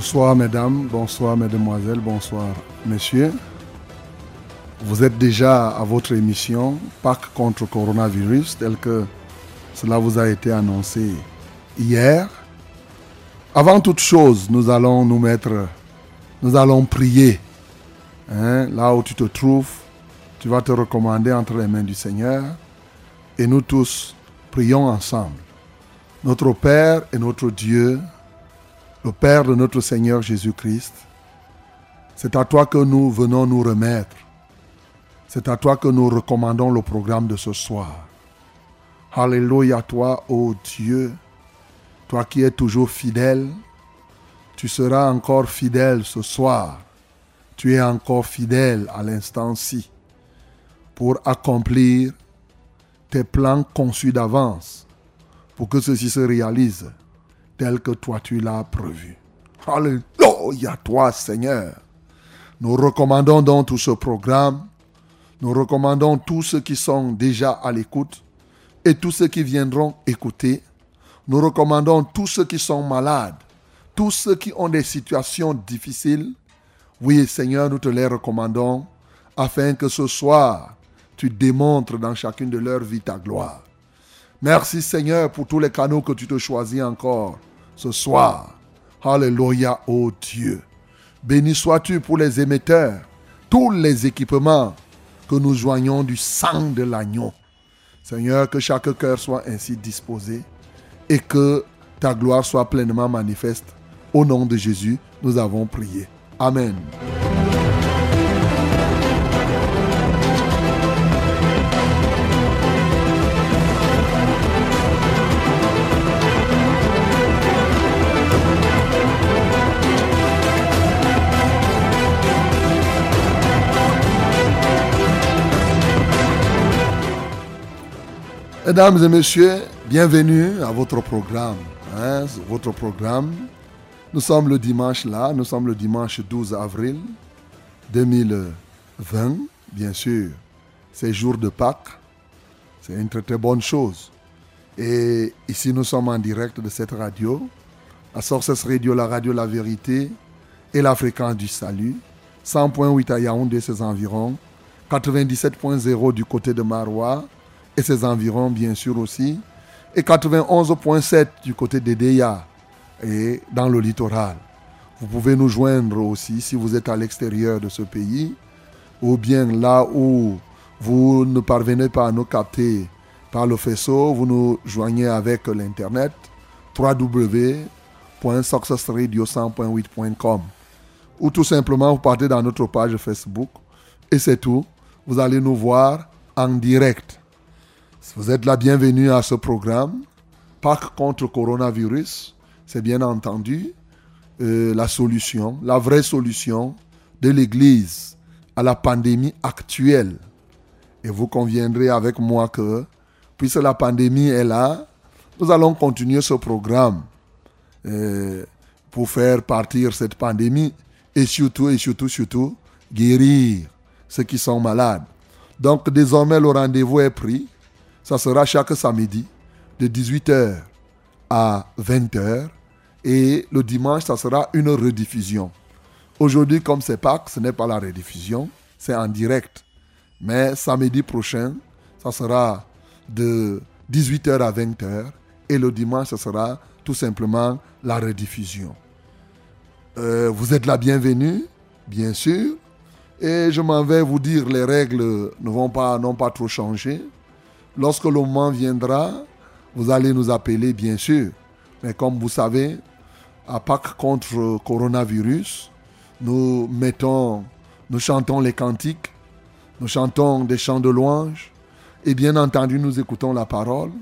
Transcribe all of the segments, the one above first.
Bonsoir mesdames, bonsoir mesdemoiselles, bonsoir messieurs. Vous êtes déjà à votre émission Pâques contre coronavirus tel que cela vous a été annoncé hier. Avant toute chose, nous allons nous mettre, nous allons prier. Hein, là où tu te trouves, tu vas te recommander entre les mains du Seigneur et nous tous prions ensemble. Notre Père et notre Dieu, le Père de notre Seigneur Jésus-Christ, c'est à toi que nous venons nous remettre. C'est à toi que nous recommandons le programme de ce soir. Alléluia toi, ô Dieu, toi qui es toujours fidèle, tu seras encore fidèle ce soir. Tu es encore fidèle à l'instant-ci pour accomplir tes plans conçus d'avance, pour que ceci se réalise tel que toi tu l'as prévu. Alléluia, toi Seigneur. Nous recommandons donc tout ce programme. Nous recommandons tous ceux qui sont déjà à l'écoute et tous ceux qui viendront écouter. Nous recommandons tous ceux qui sont malades, tous ceux qui ont des situations difficiles. Oui, Seigneur, nous te les recommandons afin que ce soir, tu démontres dans chacune de leurs vies ta gloire. Merci Seigneur pour tous les canaux que tu te choisis encore ce soir. Alléluia, ô Dieu. Béni sois-tu pour les émetteurs, tous les équipements que nous joignons du sang de l'agneau. Seigneur, que chaque cœur soit ainsi disposé et que ta gloire soit pleinement manifeste. Au nom de Jésus, nous avons prié. Amen. Mesdames et messieurs, bienvenue à votre programme. Hein, votre programme. Nous sommes le dimanche là, nous sommes le dimanche 12 avril 2020. Bien sûr, c'est jour de Pâques. C'est une très très bonne chose. Et ici, nous sommes en direct de cette radio, la Sources Radio, la radio La Vérité et la fréquence du salut. 100.8 à Yaoundé, ses environs. 97.0 du côté de Marois et ses environs, bien sûr aussi, et 91.7 du côté d'Edeya et dans le littoral. Vous pouvez nous joindre aussi si vous êtes à l'extérieur de ce pays ou bien là où vous ne parvenez pas à nous capter par le faisceau, vous nous joignez avec l'internet www.successradio100.8.com ou tout simplement vous partez dans notre page Facebook et c'est tout. Vous allez nous voir en direct. Vous êtes la bienvenue à ce programme. Pâques contre coronavirus, c'est bien entendu euh, la solution, la vraie solution de l'Église à la pandémie actuelle. Et vous conviendrez avec moi que, puisque la pandémie est là, nous allons continuer ce programme euh, pour faire partir cette pandémie et surtout, et surtout, surtout, guérir ceux qui sont malades. Donc désormais, le rendez-vous est pris ça sera chaque samedi de 18h à 20h. Et le dimanche, ça sera une rediffusion. Aujourd'hui, comme c'est Pâques, ce n'est pas la rediffusion, c'est en direct. Mais samedi prochain, ça sera de 18h à 20h. Et le dimanche, ce sera tout simplement la rediffusion. Euh, vous êtes la bienvenue, bien sûr. Et je m'en vais vous dire, les règles ne vont pas, n'ont pas trop changé. Lorsque le moment viendra, vous allez nous appeler, bien sûr. Mais comme vous savez, à Pâques contre coronavirus, nous mettons, nous chantons les cantiques, nous chantons des chants de louange, et bien entendu, nous écoutons la parole.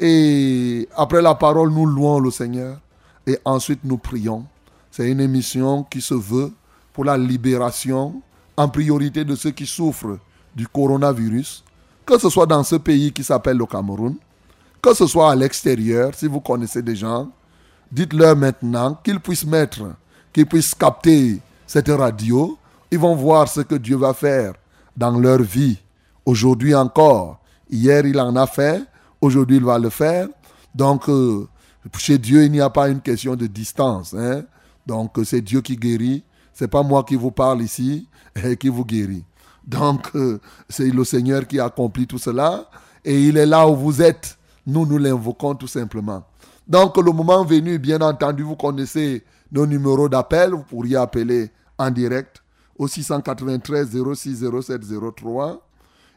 Et après la parole, nous louons le Seigneur, et ensuite nous prions. C'est une émission qui se veut pour la libération en priorité de ceux qui souffrent du coronavirus que ce soit dans ce pays qui s'appelle le Cameroun, que ce soit à l'extérieur, si vous connaissez des gens, dites-leur maintenant qu'ils puissent mettre, qu'ils puissent capter cette radio. Ils vont voir ce que Dieu va faire dans leur vie. Aujourd'hui encore. Hier, il en a fait. Aujourd'hui, il va le faire. Donc, euh, chez Dieu, il n'y a pas une question de distance. Hein. Donc c'est Dieu qui guérit. C'est pas moi qui vous parle ici et qui vous guérit. Donc euh, c'est le Seigneur qui accomplit tout cela et il est là où vous êtes. Nous, nous l'invoquons tout simplement. Donc le moment venu, bien entendu, vous connaissez nos numéros d'appel. Vous pourriez appeler en direct au 693 06 07 03.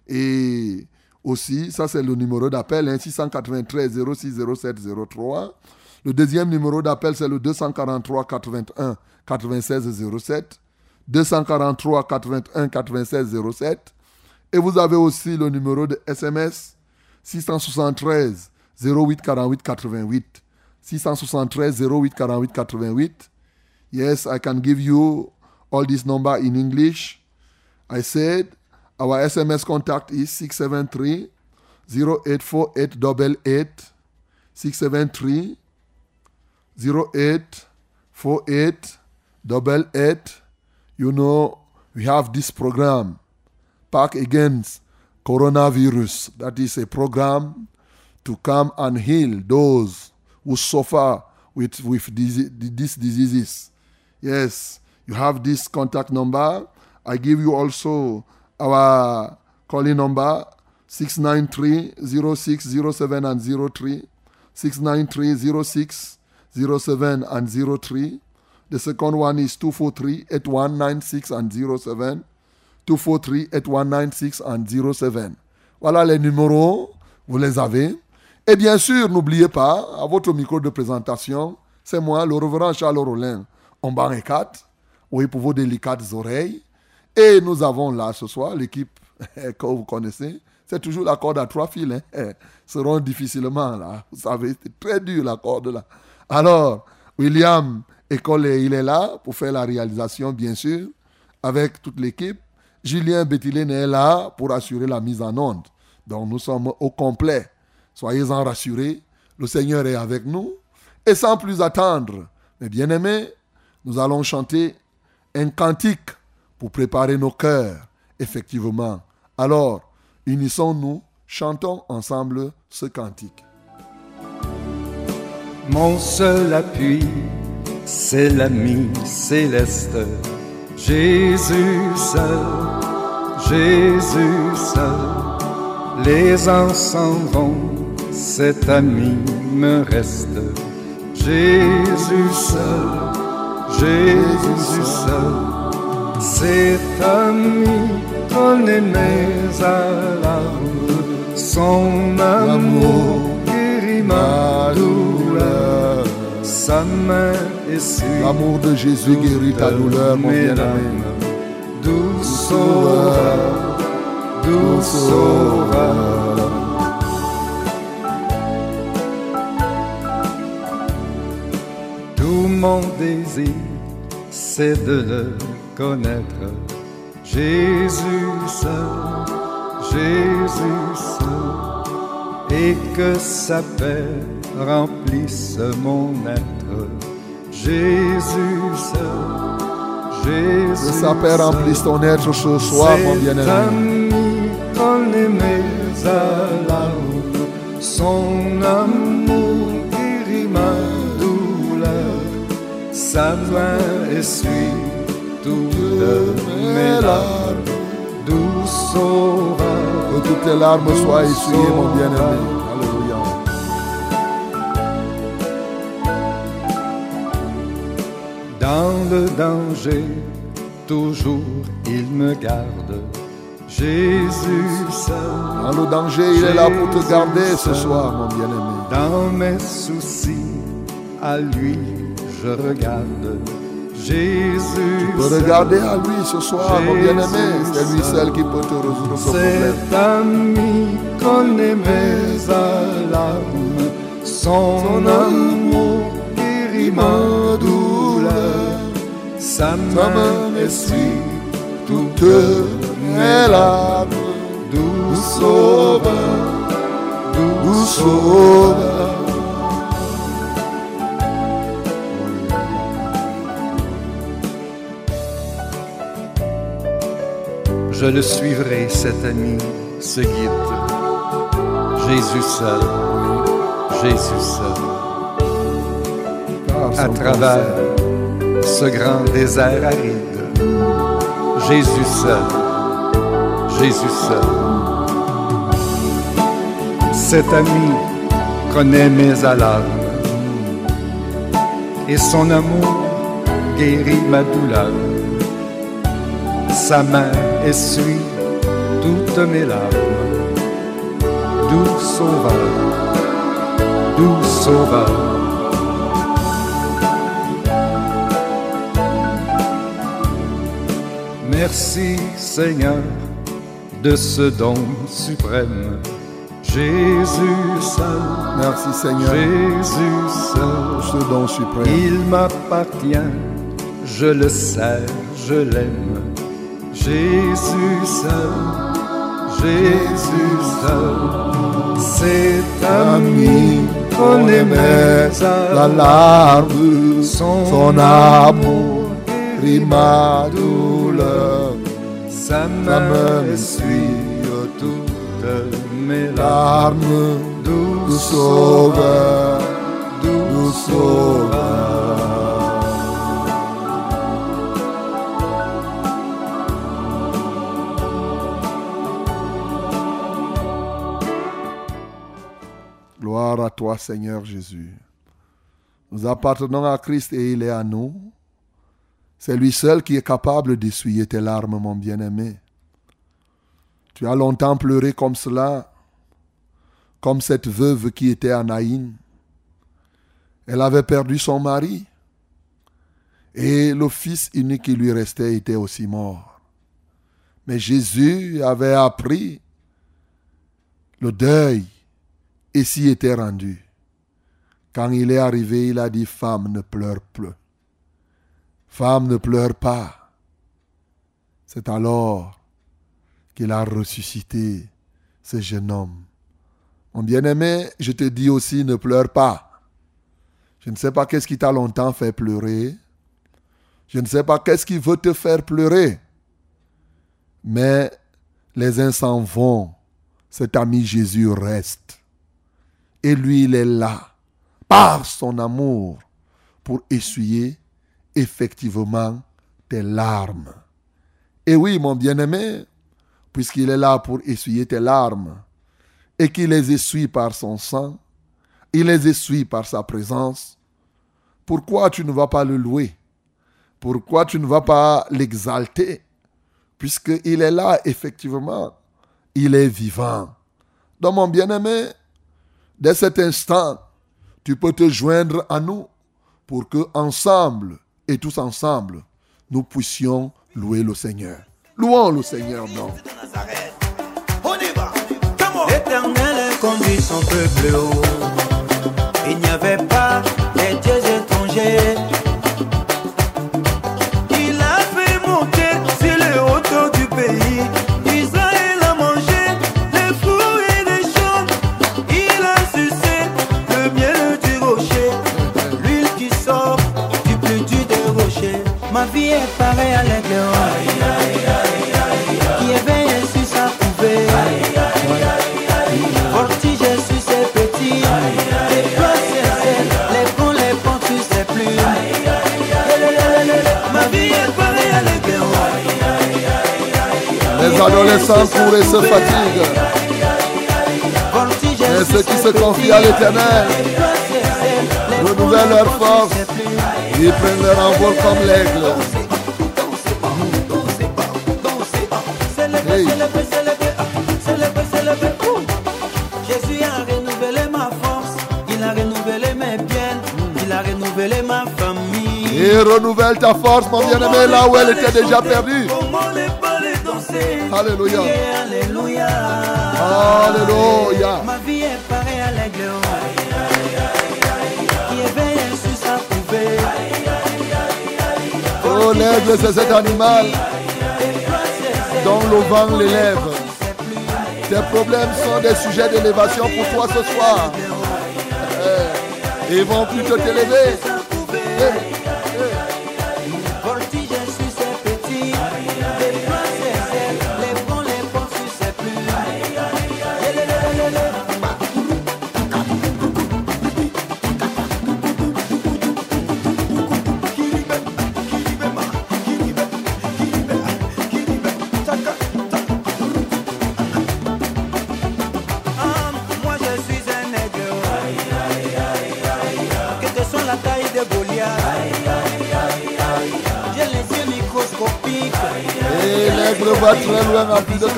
Et aussi, ça c'est le numéro d'appel, 693 06 07 03. Le deuxième numéro d'appel, c'est le 243 81 96 07. 243 81 96 07. Et vous avez aussi le numéro de SMS 673 08 48 88. 673 08 48 88. Yes, I can give you all this number in English. I said our SMS contact is 673 084888 673 084888. You know, we have this program, Back Against Coronavirus. That is a program to come and heal those who suffer with, with these, these diseases. Yes, you have this contact number. I give you also our calling number 693 0607 and 03 693 06 07 and 03. The second one is 243 8196 and 07. 243 8196 and 07. Voilà les numéros, vous les avez. Et bien sûr, n'oubliez pas, à votre micro de présentation, c'est moi, le reverend Charles Rollin, en barre 4, oui, pour vos délicates oreilles. Et nous avons là ce soir l'équipe que vous connaissez. C'est toujours la corde à trois fils. Hein. Seront difficilement là. Vous savez, c'est très dur la corde là. Alors, William École, il est là pour faire la réalisation, bien sûr, avec toute l'équipe. Julien Bettilène est là pour assurer la mise en onde. Donc, nous sommes au complet. Soyez-en rassurés. Le Seigneur est avec nous. Et sans plus attendre, mes bien-aimés, nous allons chanter un cantique pour préparer nos cœurs, effectivement. Alors, unissons-nous, chantons ensemble ce cantique. Mon seul appui, c'est l'ami céleste. Jésus seul, Jésus seul. Les uns s'en vont, cet ami me reste. Jésus seul, Jésus seul. Cet ami connaît mes alarmes, son amour guérit ma douleur. Sa main L'amour de Jésus guérit ta douleur, mon bien-aimé. Doux sauveur, doux sauveur. Tout mon désir, c'est de le connaître. Jésus seul, Jésus seul, et que sa paix remplisse mon être. Jésus seul, Jésus Que sa paix remplisse ton être ce soir, mon bien-aimé. ami connaît mes alarmes, son amour guérit ma douleur, sa main essuie toutes mes larmes, doux sauveur, Que toutes tes larmes soient essuyées, mon bien-aimé. Le danger, toujours il me garde. Jésus seul. Dans le danger, il est là pour te garder ce soir, mon bien-aimé. Dans mes soucis, à lui je regarde. Jésus. Tu peux regarder à lui ce soir, mon bien-aimé. C'est lui seul qui peut te résoudre ce problème. Cet ami connaît mes alarmes. Son amour guérit ma douleur. Sa main essuie toutes mes larmes. Doux sauveur, doux sauveur. Je le suivrai, cet ami, ce guide. Jésus seul, Jésus seul, à travers ce grand désert aride. Jésus seul, Jésus seul. Cet ami connaît mes alarmes et son amour guérit ma douleur. Sa main essuie toutes mes larmes. Doux sauveur, doux sauveur. Merci Seigneur de ce don suprême. Jésus seul, Merci Seigneur Jésus seul, ce don suprême. il m'appartient, je le sais, je l'aime. Jésus seul, Jésus seul, cet ami connaît mes la larme, son, son amour. Main essuie toutes mes larmes. Larme, Doux sauveur, doux sauveur. Gloire à toi, Seigneur Jésus. Nous appartenons à Christ et il est à nous. C'est lui seul qui est capable d'essuyer tes larmes, mon bien-aimé. Tu as longtemps pleuré comme cela, comme cette veuve qui était à Naïn. Elle avait perdu son mari et le fils unique qui lui restait était aussi mort. Mais Jésus avait appris le deuil et s'y était rendu. Quand il est arrivé, il a dit, femme, ne pleure plus. Femme, ne pleure pas. C'est alors qu'il a ressuscité ce jeune homme. Mon bien-aimé, je te dis aussi, ne pleure pas. Je ne sais pas qu'est-ce qui t'a longtemps fait pleurer. Je ne sais pas qu'est-ce qui veut te faire pleurer. Mais les uns s'en vont. Cet ami Jésus reste. Et lui, il est là, par son amour, pour essuyer effectivement tes larmes. Et oui, mon bien-aimé, puisqu'il est là pour essuyer tes larmes, et qu'il les essuie par son sang, il les essuie par sa présence, pourquoi tu ne vas pas le louer? Pourquoi tu ne vas pas l'exalter? Puisqu'il est là, effectivement, il est vivant. Donc, mon bien-aimé, dès cet instant, tu peux te joindre à nous pour que ensemble et tous ensemble, nous puissions louer le Seigneur. Louons le Seigneur, non. L'Éternel conduit son peuple haut. Il n'y avait pas les dieux étrangers. Est à qui éveille sur sa couvée. Voltige sur ses petits, les ponts, les ponts sur ses plumes. Ma vie est pareille à l'aigle. Les adolescents courent et se fatiguent. Sur ceux qui se confient à l'Éternel renouvellent leur force. Ils prennent leur envol comme l'aigle. Célébrer, célébrer, célébrer, ah, célébrer, célébrer. Jésus a renouvelé ma force, il a renouvelé mes biens, il a renouvelé ma famille. Et renouvelle ta force, mon bien-aimé, là où elle était déjà perdue. Alléluia. Alléluia. Alléluia. Ma vie est pareille à l'aigle. Qui éveille sur sa couvée. Oh, l'aigle, c'est cet animal dont le vent l'élève. Tes problèmes sont des sujets d'élévation pour toi ce soir. Eh, Ils vont plutôt t'élever.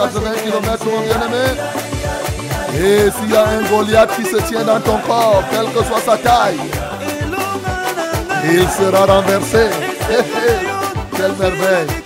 80 km, mon bien-aimé. Et s'il y a un Goliath qui se tient dans ton corps, quelle que soit sa taille, il sera renversé. Quelle merveille.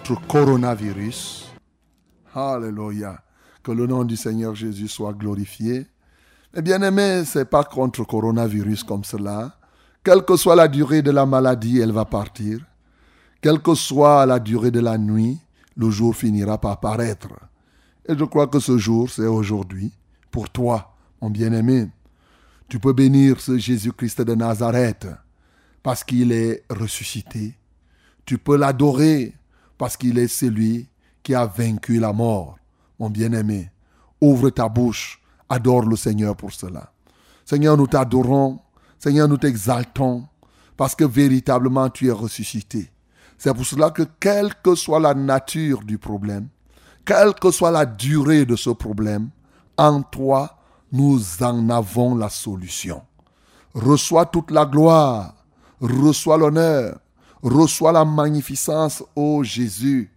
Contre coronavirus. Alléluia. Que le nom du Seigneur Jésus soit glorifié. Mais bien aimé, c'est pas contre coronavirus comme cela. Quelle que soit la durée de la maladie, elle va partir. Quelle que soit la durée de la nuit, le jour finira par paraître. Et je crois que ce jour, c'est aujourd'hui. Pour toi, mon bien-aimé, tu peux bénir ce Jésus-Christ de Nazareth parce qu'il est ressuscité. Tu peux l'adorer parce qu'il est celui qui a vaincu la mort. Mon bien-aimé, ouvre ta bouche, adore le Seigneur pour cela. Seigneur, nous t'adorons, Seigneur, nous t'exaltons parce que véritablement tu es ressuscité. C'est pour cela que quelle que soit la nature du problème, quelle que soit la durée de ce problème, en toi, nous en avons la solution. Reçois toute la gloire, reçois l'honneur, reçois la magnificence, ô Jésus.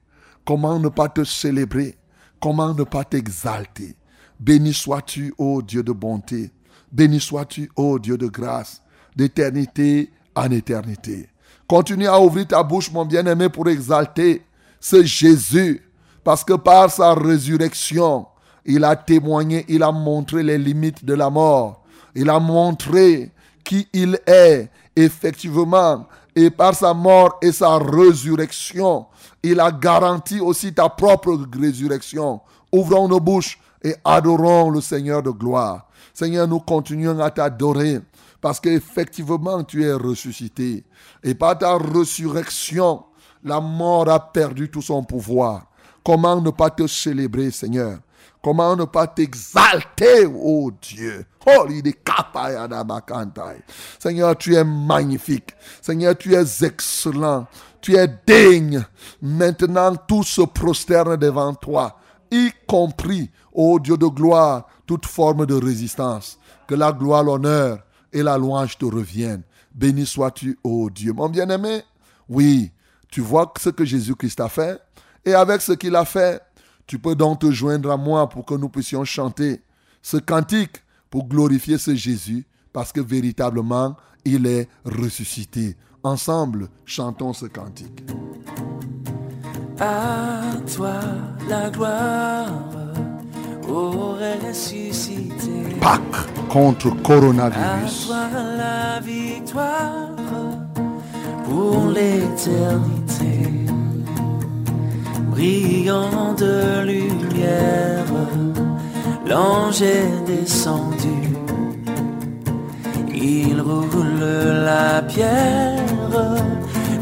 Comment ne pas te célébrer? Comment ne pas t'exalter? Béni sois-tu, ô Dieu de bonté. Béni sois-tu, ô Dieu de grâce, d'éternité en éternité. Continue à ouvrir ta bouche, mon bien-aimé, pour exalter ce Jésus, parce que par sa résurrection, il a témoigné, il a montré les limites de la mort. Il a montré qui il est, effectivement. Et par sa mort et sa résurrection, il a garanti aussi ta propre résurrection. Ouvrons nos bouches et adorons le Seigneur de gloire. Seigneur, nous continuons à t'adorer parce qu'effectivement tu es ressuscité. Et par ta résurrection, la mort a perdu tout son pouvoir. Comment ne pas te célébrer, Seigneur? Comment ne pas t'exalter, oh Dieu? Oh, est Seigneur, tu es magnifique. Seigneur, tu es excellent. Tu es digne. Maintenant, tout se prosterne devant toi, y compris, ô Dieu de gloire, toute forme de résistance. Que la gloire, l'honneur et la louange te reviennent. Béni sois-tu, ô Dieu. Mon bien-aimé, oui, tu vois ce que Jésus-Christ a fait. Et avec ce qu'il a fait, tu peux donc te joindre à moi pour que nous puissions chanter ce cantique pour glorifier ce Jésus, parce que véritablement, il est ressuscité. Ensemble, chantons ce cantique. À toi la gloire, ô ressuscité. Pâques contre À coronavirus. toi la victoire pour l'éternité. Brillant de lumière, l'ange est descendu. Il roule la pierre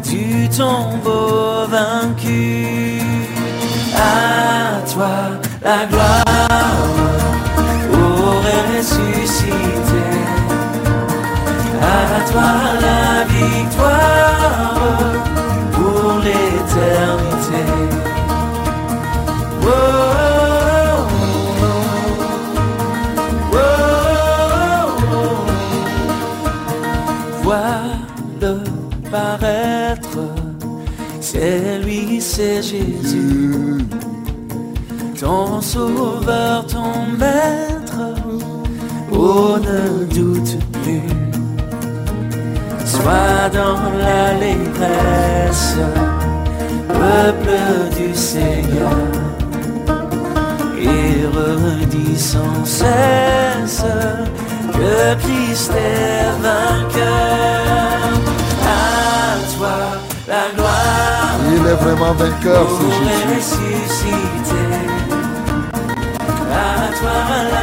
du tombeau vaincu. À toi la gloire aurait ressuscité. À toi la victoire pour l'éternité. C'est Jésus, ton sauveur, ton maître. Oh, ne doute plus, sois dans l'allégresse, peuple du Seigneur, et redis sans cesse que Christ est vainqueur. À toi la gloire. Il est vraiment vainqueur, ce Pour Jésus.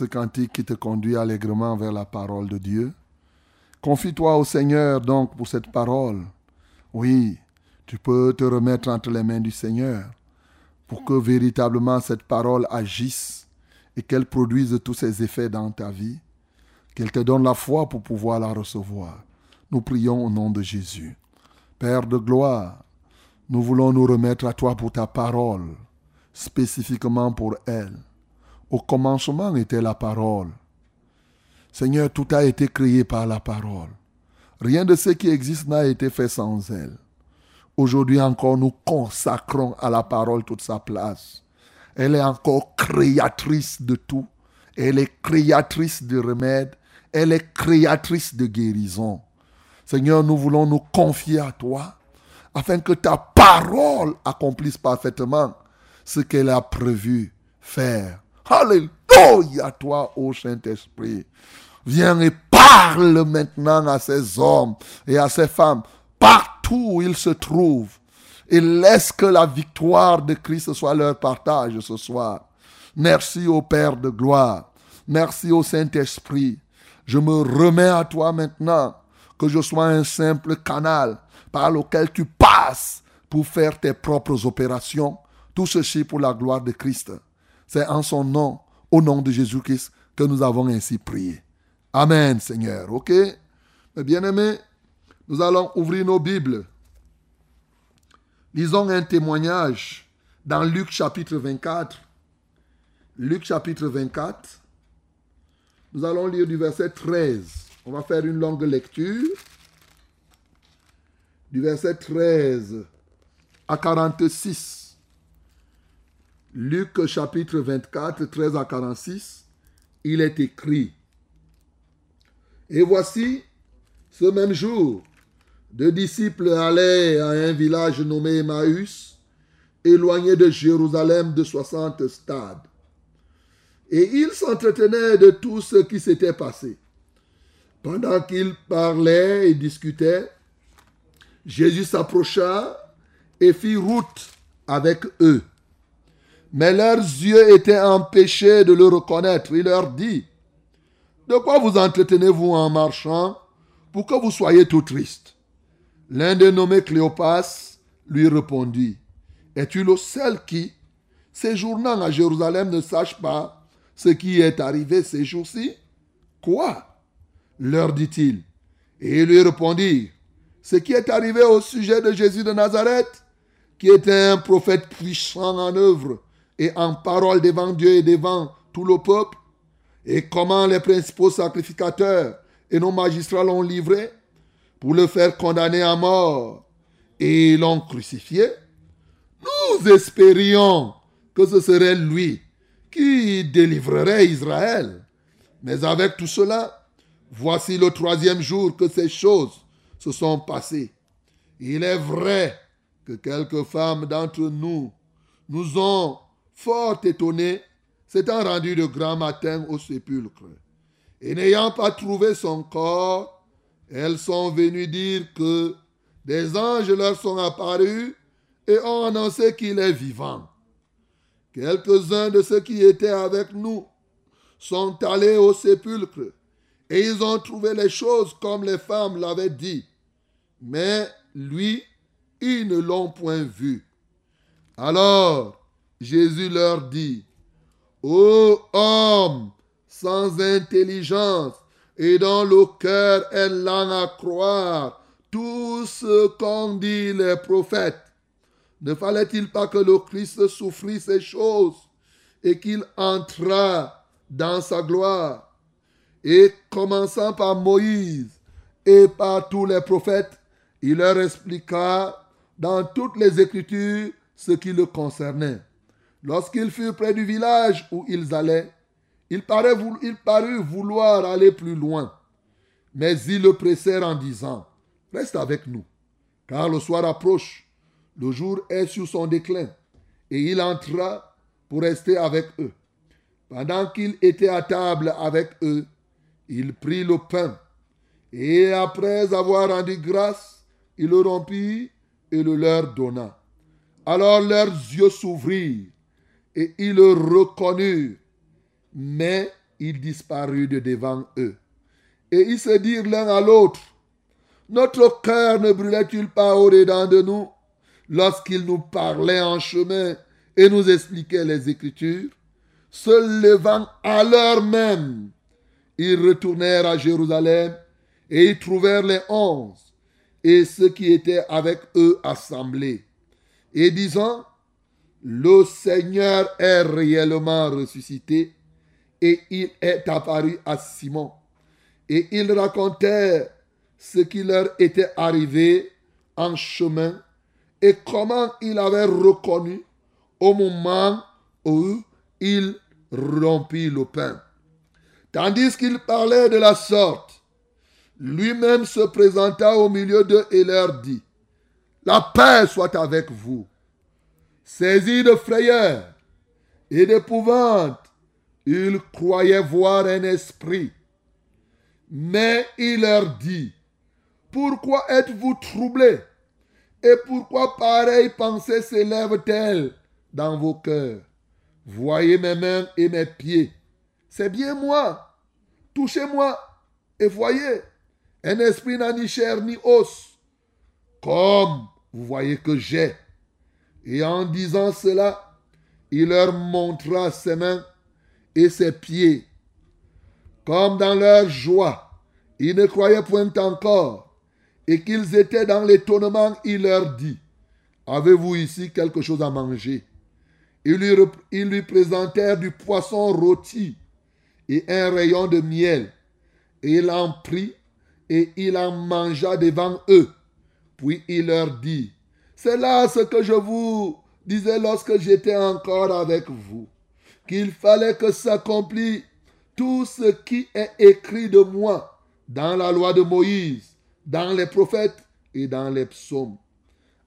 Ce cantique qui te conduit allègrement vers la parole de Dieu. Confie-toi au Seigneur donc pour cette parole. Oui, tu peux te remettre entre les mains du Seigneur pour que véritablement cette parole agisse et qu'elle produise tous ses effets dans ta vie, qu'elle te donne la foi pour pouvoir la recevoir. Nous prions au nom de Jésus. Père de gloire, nous voulons nous remettre à toi pour ta parole, spécifiquement pour elle. Au commencement était la parole. Seigneur, tout a été créé par la parole. Rien de ce qui existe n'a été fait sans elle. Aujourd'hui encore, nous consacrons à la parole toute sa place. Elle est encore créatrice de tout. Elle est créatrice de remèdes. Elle est créatrice de guérison. Seigneur, nous voulons nous confier à toi afin que ta parole accomplisse parfaitement ce qu'elle a prévu faire. Alléluia, toi, ô Saint-Esprit. Viens et parle maintenant à ces hommes et à ces femmes, partout où ils se trouvent. Et laisse que la victoire de Christ soit leur partage ce soir. Merci au Père de gloire. Merci au Saint-Esprit. Je me remets à toi maintenant, que je sois un simple canal par lequel tu passes pour faire tes propres opérations. Tout ceci pour la gloire de Christ. C'est en son nom, au nom de Jésus-Christ, que nous avons ainsi prié. Amen, Seigneur. OK? Mes bien-aimés, nous allons ouvrir nos Bibles. Lisons un témoignage dans Luc chapitre 24. Luc chapitre 24. Nous allons lire du verset 13. On va faire une longue lecture. Du verset 13 à 46. Luc chapitre 24, 13 à 46. Il est écrit. Et voici, ce même jour, deux disciples allaient à un village nommé Emmaüs, éloigné de Jérusalem de 60 stades. Et ils s'entretenaient de tout ce qui s'était passé. Pendant qu'ils parlaient et discutaient, Jésus s'approcha et fit route avec eux. Mais leurs yeux étaient empêchés de le reconnaître. Il leur dit, De quoi vous entretenez-vous en marchant pour que vous soyez tout tristes? L'un des nommés Cléopas lui répondit, Es-tu le seul qui, séjournant à Jérusalem, ne sache pas ce qui est arrivé ces jours-ci? Quoi? leur dit-il. Et ils lui répondirent, ce qui est arrivé au sujet de Jésus de Nazareth, qui était un prophète puissant en œuvre et en parole devant Dieu et devant tout le peuple, et comment les principaux sacrificateurs et nos magistrats l'ont livré pour le faire condamner à mort et l'ont crucifié, nous espérions que ce serait lui qui délivrerait Israël. Mais avec tout cela, voici le troisième jour que ces choses se sont passées. Il est vrai que quelques femmes d'entre nous nous ont fort étonnés, s'étant rendues de grand matin au sépulcre. Et n'ayant pas trouvé son corps, elles sont venues dire que des anges leur sont apparus et ont annoncé qu'il est vivant. Quelques-uns de ceux qui étaient avec nous sont allés au sépulcre et ils ont trouvé les choses comme les femmes l'avaient dit. Mais lui, ils ne l'ont point vu. Alors Jésus leur dit, Ô homme sans intelligence et dont le cœur est lent à croire tout ce qu'ont dit les prophètes, ne fallait-il pas que le Christ souffrit ces choses et qu'il entra dans sa gloire? Et commençant par Moïse et par tous les prophètes, il leur expliqua dans toutes les Écritures ce qui le concernait. Lorsqu'ils furent près du village où ils allaient, il, parut vouloir aller plus loin. Mais ils le pressèrent en disant, Reste avec nous, car le soir approche, le jour est sur son déclin. Et il entra pour rester avec eux. Pendant qu'il était à table avec eux, il prit le pain, et après avoir rendu grâce, il le rompit et le leur donna. Alors leurs yeux s'ouvrirent et ils le reconnurent, mais il disparut de devant eux. Et ils se dirent l'un à l'autre, Notre cœur ne brûlait-il pas au-dedans de nous lorsqu'il nous parlait en chemin et nous expliquait les Écritures? Se levant à l'heure même, ils retournèrent à Jérusalem et y trouvèrent les onze et ceux qui étaient avec eux assemblés. Et disant, le Seigneur est réellement ressuscité et il est apparu à Simon. Et ils racontèrent ce qui leur était arrivé en chemin et comment il avait reconnu au moment où il rompit le pain. Tandis qu'il parlait de la sorte, lui-même se présenta au milieu d'eux et leur dit, La paix soit avec vous. Saisi de frayeur et d'épouvante, il croyait voir un esprit. Mais il leur dit, Pourquoi êtes-vous troublés Et pourquoi pareille pensée s'élève-t-elle dans vos cœurs? Voyez mes mains et mes pieds. C'est bien moi. Touchez-moi et voyez. Un esprit n'a ni chair ni os. Comme vous voyez que j'ai. Et en disant cela, il leur montra ses mains et ses pieds. Comme dans leur joie, ils ne croyaient point encore, et qu'ils étaient dans l'étonnement, il leur dit, Avez-vous ici quelque chose à manger? Ils lui, présentèrent du poisson rôti et un rayon de miel. Et il en prit et il en mangea devant eux. Puis il leur dit, c'est là ce que je vous disais lorsque j'étais encore avec vous, qu'il fallait que s'accomplisse tout ce qui est écrit de moi dans la loi de Moïse, dans les prophètes et dans les psaumes.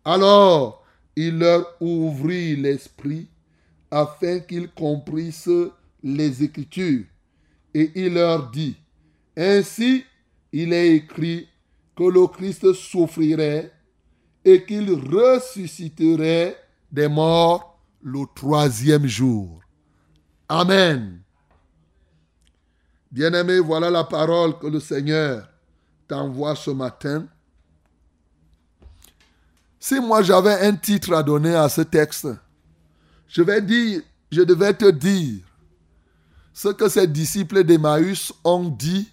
Alors il leur ouvrit l'esprit afin qu'ils comprissent les Écritures. Et il leur dit, Ainsi il est écrit que le Christ souffrirait et qu'il ressusciterait des morts le troisième jour. Amen. Bien-aimé, voilà la parole que le Seigneur t'envoie ce matin. Si moi j'avais un titre à donner à ce texte, je vais dire, je devais te dire ce que ces disciples d'Emmaüs ont dit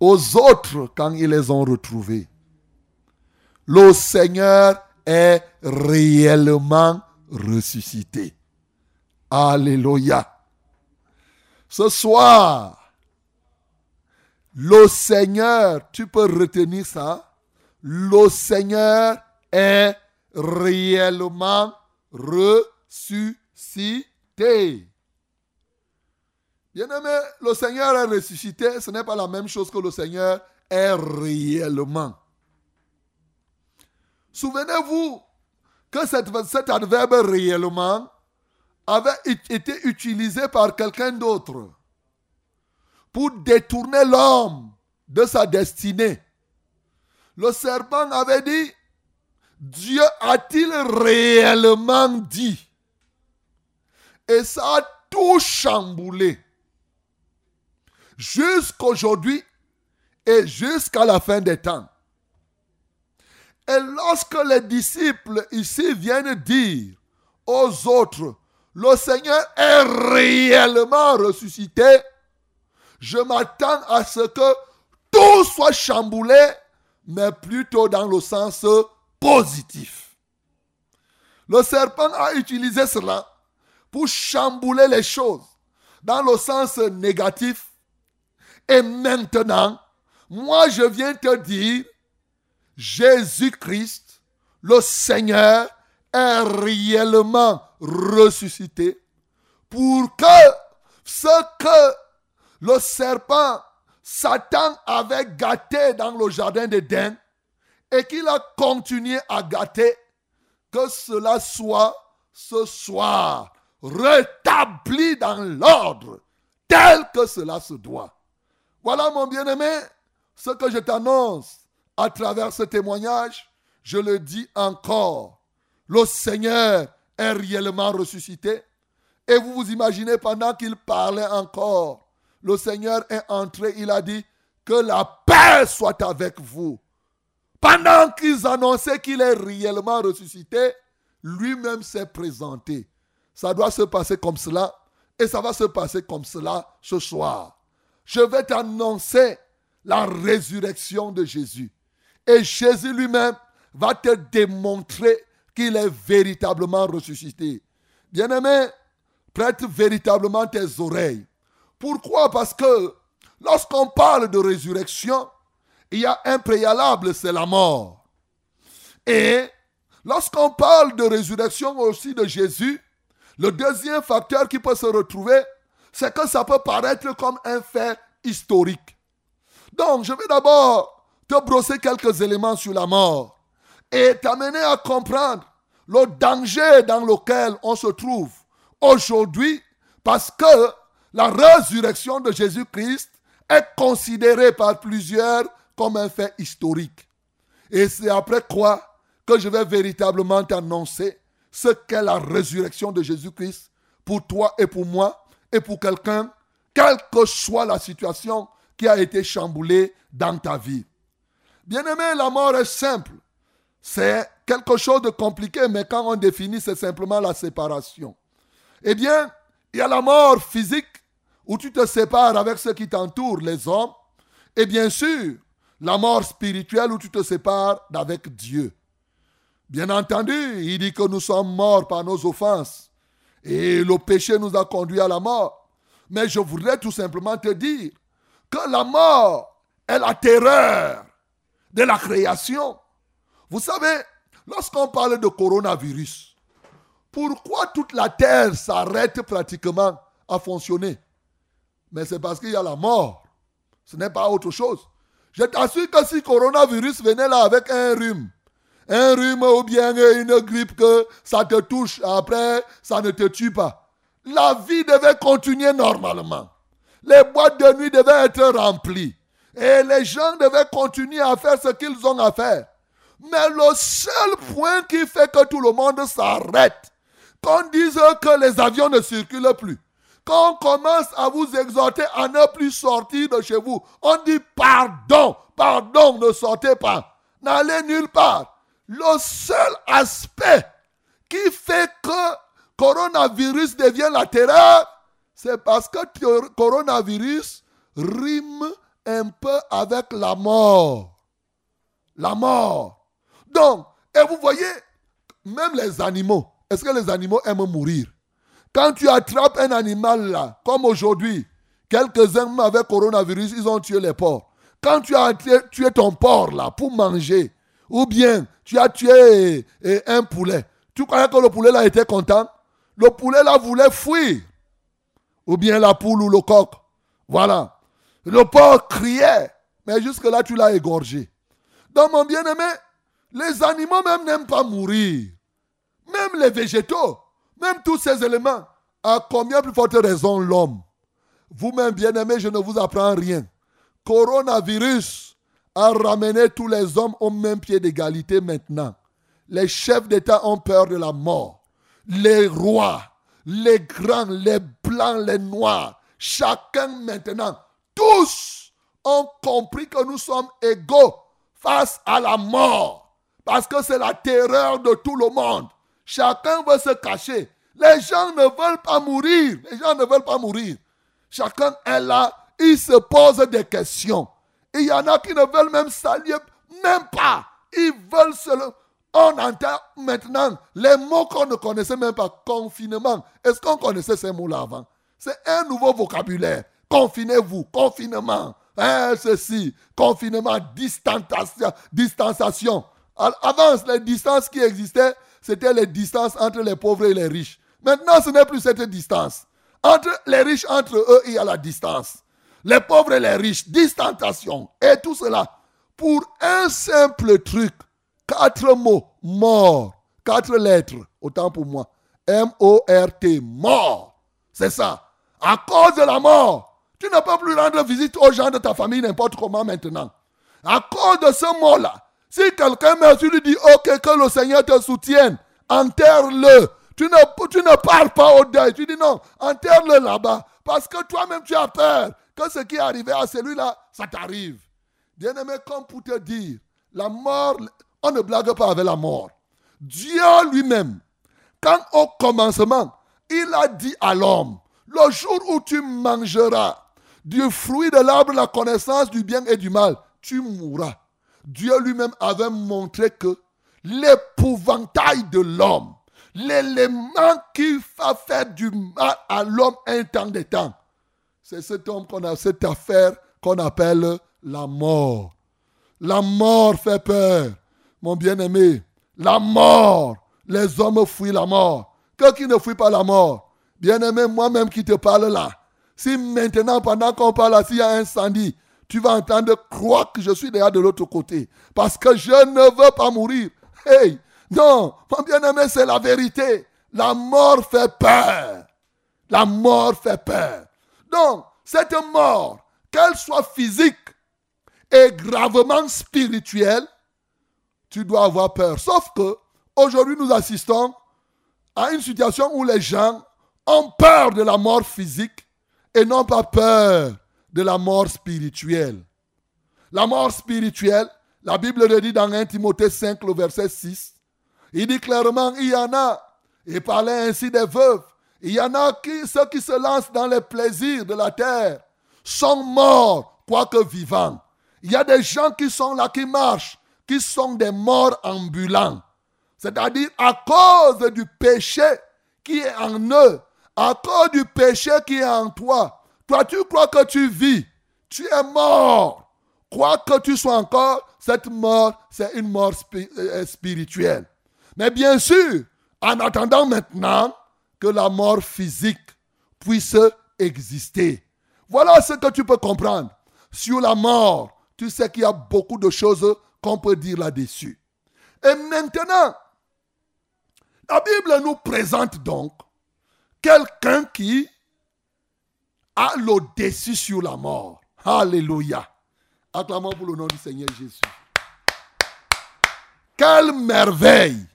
aux autres quand ils les ont retrouvés. Le Seigneur est réellement ressuscité. Alléluia. Ce soir, le Seigneur, tu peux retenir ça, le Seigneur est réellement ressuscité. Bien-aimé, le Seigneur est ressuscité, ce n'est pas la même chose que le Seigneur est réellement. Souvenez-vous que cet adverbe réellement avait été utilisé par quelqu'un d'autre pour détourner l'homme de sa destinée. Le serpent avait dit, Dieu a-t-il réellement dit? Et ça a tout chamboulé. Jusqu'aujourd'hui et jusqu'à la fin des temps. Et lorsque les disciples ici viennent dire aux autres, le Seigneur est réellement ressuscité, je m'attends à ce que tout soit chamboulé, mais plutôt dans le sens positif. Le serpent a utilisé cela pour chambouler les choses dans le sens négatif. Et maintenant, moi je viens te dire, Jésus-Christ, le Seigneur, est réellement ressuscité pour que ce que le serpent, Satan avait gâté dans le jardin d'Éden et qu'il a continué à gâter, que cela soit ce soir rétabli dans l'ordre tel que cela se doit. Voilà mon bien-aimé, ce que je t'annonce à travers ce témoignage, je le dis encore le Seigneur est réellement ressuscité. Et vous vous imaginez, pendant qu'il parlait encore, le Seigneur est entré, il a dit, que la paix soit avec vous. Pendant qu'ils annonçaient qu'il est réellement ressuscité, lui-même s'est présenté. Ça doit se passer comme cela et ça va se passer comme cela ce soir. Je vais t'annoncer la résurrection de Jésus. Et Jésus lui-même va te démontrer qu'il est véritablement ressuscité. Bien-aimé, prête véritablement tes oreilles. Pourquoi? Parce que lorsqu'on parle de résurrection, il y a un préalable, c'est la mort. Et lorsqu'on parle de résurrection aussi de Jésus, le deuxième facteur qui peut se retrouver, c'est que ça peut paraître comme un fait historique. Donc, je vais d'abord te brosser quelques éléments sur la mort et t'amener à comprendre le danger dans lequel on se trouve aujourd'hui parce que la résurrection de Jésus-Christ est considérée par plusieurs comme un fait historique. Et c'est après quoi que je vais véritablement t'annoncer ce qu'est la résurrection de Jésus-Christ pour toi et pour moi et pour quelqu'un, quelle que soit la situation qui a été chamboulée dans ta vie. Bien-aimé, la mort est simple. C'est quelque chose de compliqué, mais quand on définit, c'est simplement la séparation. Eh bien, il y a la mort physique, où tu te sépares avec ceux qui t'entourent, les hommes, et bien sûr, la mort spirituelle, où tu te sépares d'avec Dieu. Bien entendu, il dit que nous sommes morts par nos offenses, et le péché nous a conduits à la mort. Mais je voudrais tout simplement te dire que la mort est la terreur de la création. Vous savez, lorsqu'on parle de coronavirus, pourquoi toute la terre s'arrête pratiquement à fonctionner? Mais c'est parce qu'il y a la mort. Ce n'est pas autre chose. Je t'assure que si coronavirus venait là avec un rhume, un rhume ou bien une grippe que ça te touche, après ça ne te tue pas. La vie devait continuer normalement. Les boîtes de nuit devaient être remplies. Et les gens devaient continuer à faire ce qu'ils ont à faire. Mais le seul point qui fait que tout le monde s'arrête, qu'on dise que les avions ne circulent plus, qu'on commence à vous exhorter à ne plus sortir de chez vous, on dit pardon, pardon, ne sortez pas, n'allez nulle part. Le seul aspect qui fait que coronavirus devient la terreur, c'est parce que coronavirus rime un peu avec la mort. La mort. Donc, et vous voyez, même les animaux, est-ce que les animaux aiment mourir? Quand tu attrapes un animal là, comme aujourd'hui, quelques-uns avec coronavirus, ils ont tué les porcs. Quand tu as tué ton porc là pour manger, ou bien tu as tué eh, un poulet, tu croyais que le poulet là était content? Le poulet là voulait fuir. Ou bien la poule ou le coq. Voilà. Le porc criait, mais jusque-là, tu l'as égorgé. Donc, mon bien-aimé, les animaux même n'aiment pas mourir. Même les végétaux, même tous ces éléments. À combien plus forte raison l'homme? Vous-même, bien-aimé, je ne vous apprends rien. Coronavirus a ramené tous les hommes au même pied d'égalité maintenant. Les chefs d'État ont peur de la mort. Les rois, les grands, les blancs, les noirs, chacun maintenant tous ont compris que nous sommes égaux face à la mort. Parce que c'est la terreur de tout le monde. Chacun veut se cacher. Les gens ne veulent pas mourir. Les gens ne veulent pas mourir. Chacun est là. Il se pose des questions. il y en a qui ne veulent même saluer, même pas. Ils veulent seulement. On entend maintenant les mots qu'on ne connaissait même pas. Confinement. Est-ce qu'on connaissait ces mots-là avant? C'est un nouveau vocabulaire. Confinez-vous, confinement, hein, ceci, confinement, distanciation, distanciation. Avant, les distances qui existaient, c'était les distances entre les pauvres et les riches. Maintenant, ce n'est plus cette distance. Entre les riches, entre eux, il y a la distance. Les pauvres et les riches, distanciation. Et tout cela pour un simple truc. Quatre mots, mort. Quatre lettres, autant pour moi. M-O-R-T, mort. C'est ça. À cause de la mort, tu ne peux plus rendre visite aux gens de ta famille n'importe comment maintenant. À cause de ce mot-là, si quelqu'un tu lui dis, ok, que le Seigneur te soutienne, enterre-le. Tu ne, tu ne parles pas au deuil. Tu dis non, enterre-le là-bas. Parce que toi-même, tu as peur que ce qui est arrivé à celui-là, ça t'arrive. Bien-aimé, comme pour te dire, la mort, on ne blague pas avec la mort. Dieu lui-même, quand au commencement, il a dit à l'homme, le jour où tu mangeras du fruit de l'arbre, la connaissance du bien et du mal, tu mourras. Dieu lui-même avait montré que l'épouvantail de l'homme, l'élément qui va faire du mal à l'homme un temps de temps, c'est cet homme qu'on a, cette affaire qu'on appelle la mort. La mort fait peur, mon bien-aimé. La mort. Les hommes fuient la mort. Que qui ne fuit pas la mort Bien-aimé, moi-même qui te parle là, si maintenant, pendant qu'on parle s'il y a un incendie, tu vas entendre croire que je suis déjà de l'autre côté. Parce que je ne veux pas mourir. Hey, non, mon bien-aimé, c'est la vérité. La mort fait peur. La mort fait peur. Donc, cette mort, qu'elle soit physique et gravement spirituelle, tu dois avoir peur. Sauf que, aujourd'hui, nous assistons à une situation où les gens ont peur de la mort physique et n'ont pas peur de la mort spirituelle. La mort spirituelle, la Bible le dit dans 1 Timothée 5, le verset 6. Il dit clairement, il y en a, et parlait ainsi des veuves, il y en a qui, ceux qui se lancent dans les plaisirs de la terre, sont morts, quoique vivants. Il y a des gens qui sont là, qui marchent, qui sont des morts ambulants. C'est-à-dire à cause du péché qui est en eux, à cause du péché qui est en toi, toi tu crois que tu vis, tu es mort. Quoi que tu sois encore, cette mort, c'est une mort euh, spirituelle. Mais bien sûr, en attendant maintenant que la mort physique puisse exister. Voilà ce que tu peux comprendre sur la mort tu sais qu'il y a beaucoup de choses qu'on peut dire là-dessus. Et maintenant, la Bible nous présente donc quelqu'un qui a le sur la mort. Alléluia. Acclamons pour le nom du Seigneur Jésus. Quelle merveille.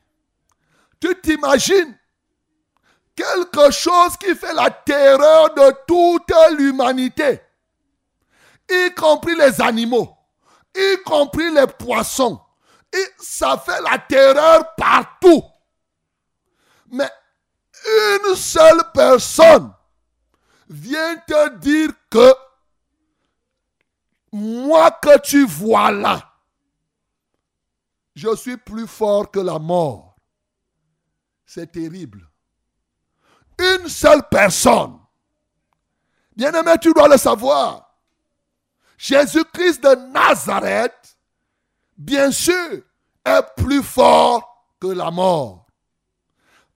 Tu t'imagines quelque chose qui fait la terreur de toute l'humanité, y compris les animaux, y compris les poissons. Et ça fait la terreur partout. Mais une seule personne vient te dire que moi que tu vois là, je suis plus fort que la mort. C'est terrible. Une seule personne. Bien-aimé, tu dois le savoir. Jésus-Christ de Nazareth, bien sûr, est plus fort que la mort.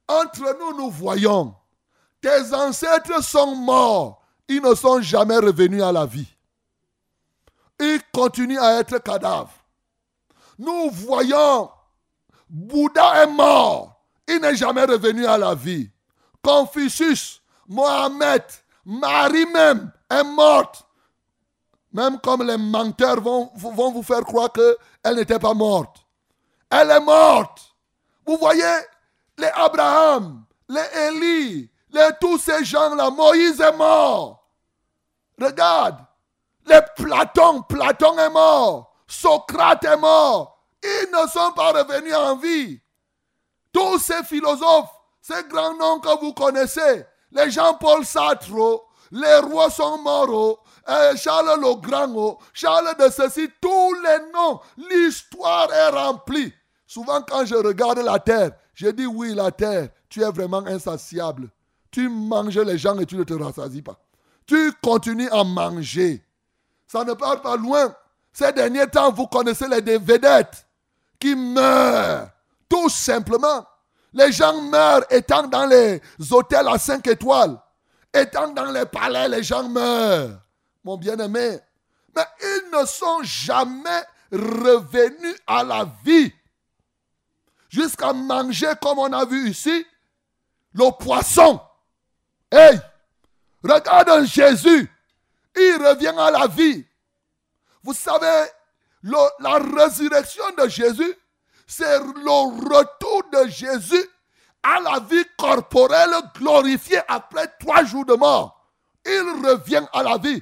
Entre nous, nous voyons, tes ancêtres sont morts, ils ne sont jamais revenus à la vie. Ils continuent à être cadavres. Nous voyons, Bouddha est mort, il n'est jamais revenu à la vie. Confucius, Mohamed, Marie même est morte. Même comme les menteurs vont, vont vous faire croire qu'elle n'était pas morte. Elle est morte. Vous voyez, les Abraham, les Élie, les, tous ces gens-là, Moïse est mort. Regarde, les Platon, Platon est mort. Socrate est mort. Ils ne sont pas revenus en vie. Tous ces philosophes, ces grands noms que vous connaissez, les Jean-Paul Sartre, les rois sont morts, eh, Charles le Grand, Charles de ceci, tous les noms, l'histoire est remplie. Souvent quand je regarde la terre, je dis oui, la terre, tu es vraiment insatiable. Tu manges les gens et tu ne te rassasies pas. Tu continues à manger. Ça ne part pas loin. Ces derniers temps, vous connaissez les vedettes qui meurent. Tout simplement. Les gens meurent étant dans les hôtels à 5 étoiles. Étant dans les palais, les gens meurent. Mon bien-aimé. Mais ils ne sont jamais revenus à la vie. Jusqu'à manger, comme on a vu ici, le poisson. Hey, regarde Jésus. Il revient à la vie. Vous savez, la résurrection de Jésus, c'est le retour de Jésus à la vie corporelle glorifiée après trois jours de mort. Il revient à la vie.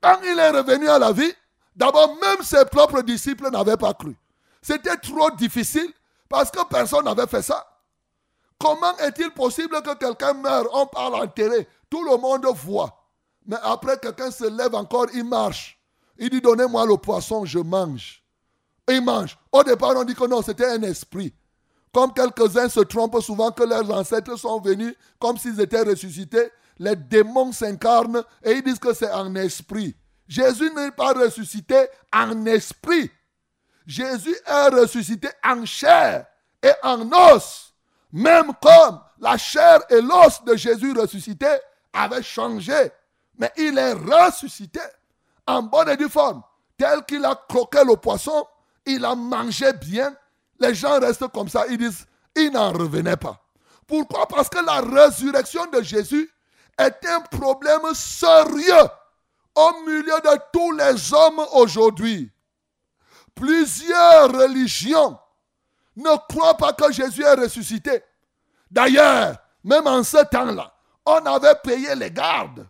Quand il est revenu à la vie, d'abord même ses propres disciples n'avaient pas cru. C'était trop difficile parce que personne n'avait fait ça. Comment est-il possible que quelqu'un meure, on parle enterré, tout le monde voit. Mais après, quelqu'un se lève encore, il marche. Il dit, donnez-moi le poisson, je mange. il mange. Au départ, on dit que non, c'était un esprit. Comme quelques-uns se trompent souvent que leurs ancêtres sont venus comme s'ils étaient ressuscités, les démons s'incarnent et ils disent que c'est en esprit. Jésus n'est pas ressuscité en esprit. Jésus est ressuscité en chair et en os. Même comme la chair et l'os de Jésus ressuscité avaient changé. Mais il est ressuscité en bonne et due forme. Tel qu'il a croqué le poisson, il a mangé bien. Les gens restent comme ça. Ils disent, il n'en revenait pas. Pourquoi? Parce que la résurrection de Jésus est un problème sérieux au milieu de tous les hommes aujourd'hui. Plusieurs religions ne croient pas que Jésus est ressuscité. D'ailleurs, même en ce temps-là, on avait payé les gardes.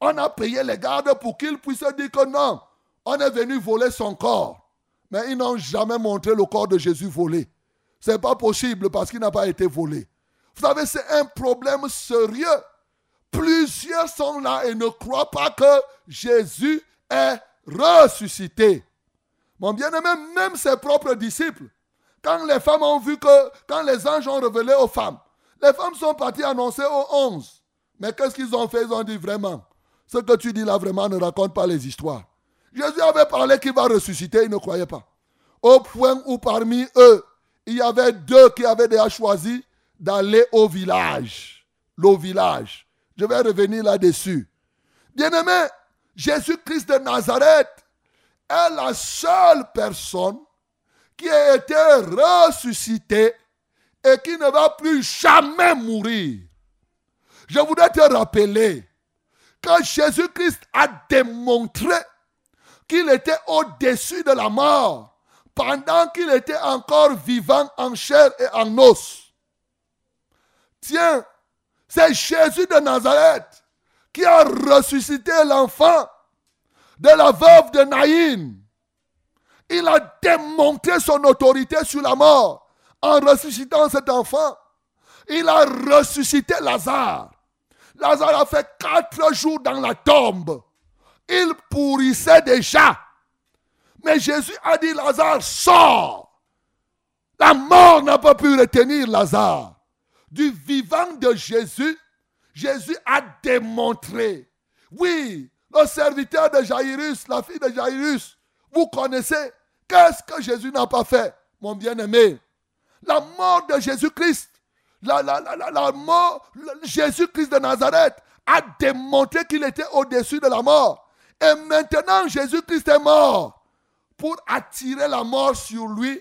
On a payé les gardes pour qu'ils puissent dire que non, on est venu voler son corps. Mais ils n'ont jamais montré le corps de Jésus volé. Ce n'est pas possible parce qu'il n'a pas été volé. Vous savez, c'est un problème sérieux. Plusieurs sont là et ne croient pas que Jésus est ressuscité. Mon bien-aimé, même ses propres disciples, quand les femmes ont vu que, quand les anges ont révélé aux femmes, les femmes sont parties annoncer aux onze. Mais qu'est-ce qu'ils ont fait? Ils ont dit vraiment, ce que tu dis là vraiment ne raconte pas les histoires. Jésus avait parlé qu'il va ressusciter, ils ne croyaient pas. Au point où parmi eux, il y avait deux qui avaient déjà choisi d'aller au village. Le village. Je vais revenir là-dessus. Bien-aimé, Jésus-Christ de Nazareth est la seule personne qui a été ressuscitée et qui ne va plus jamais mourir. Je voudrais te rappeler que Jésus-Christ a démontré qu'il était au-dessus de la mort pendant qu'il était encore vivant en chair et en os. Tiens, c'est Jésus de Nazareth qui a ressuscité l'enfant de la veuve de Naïm. Il a démontré son autorité sur la mort en ressuscitant cet enfant. Il a ressuscité Lazare. Lazare a fait quatre jours dans la tombe. Il pourrissait déjà. Mais Jésus a dit, Lazare, sors. La mort n'a pas pu retenir Lazare. Du vivant de Jésus, Jésus a démontré. Oui, le serviteur de Jairus, la fille de Jairus, vous connaissez. Qu'est-ce que Jésus n'a pas fait, mon bien-aimé? La mort de Jésus-Christ, la, la, la, mort, Jésus-Christ de Nazareth a démontré qu'il était au-dessus de la mort. Et maintenant, Jésus-Christ est mort pour attirer la mort sur lui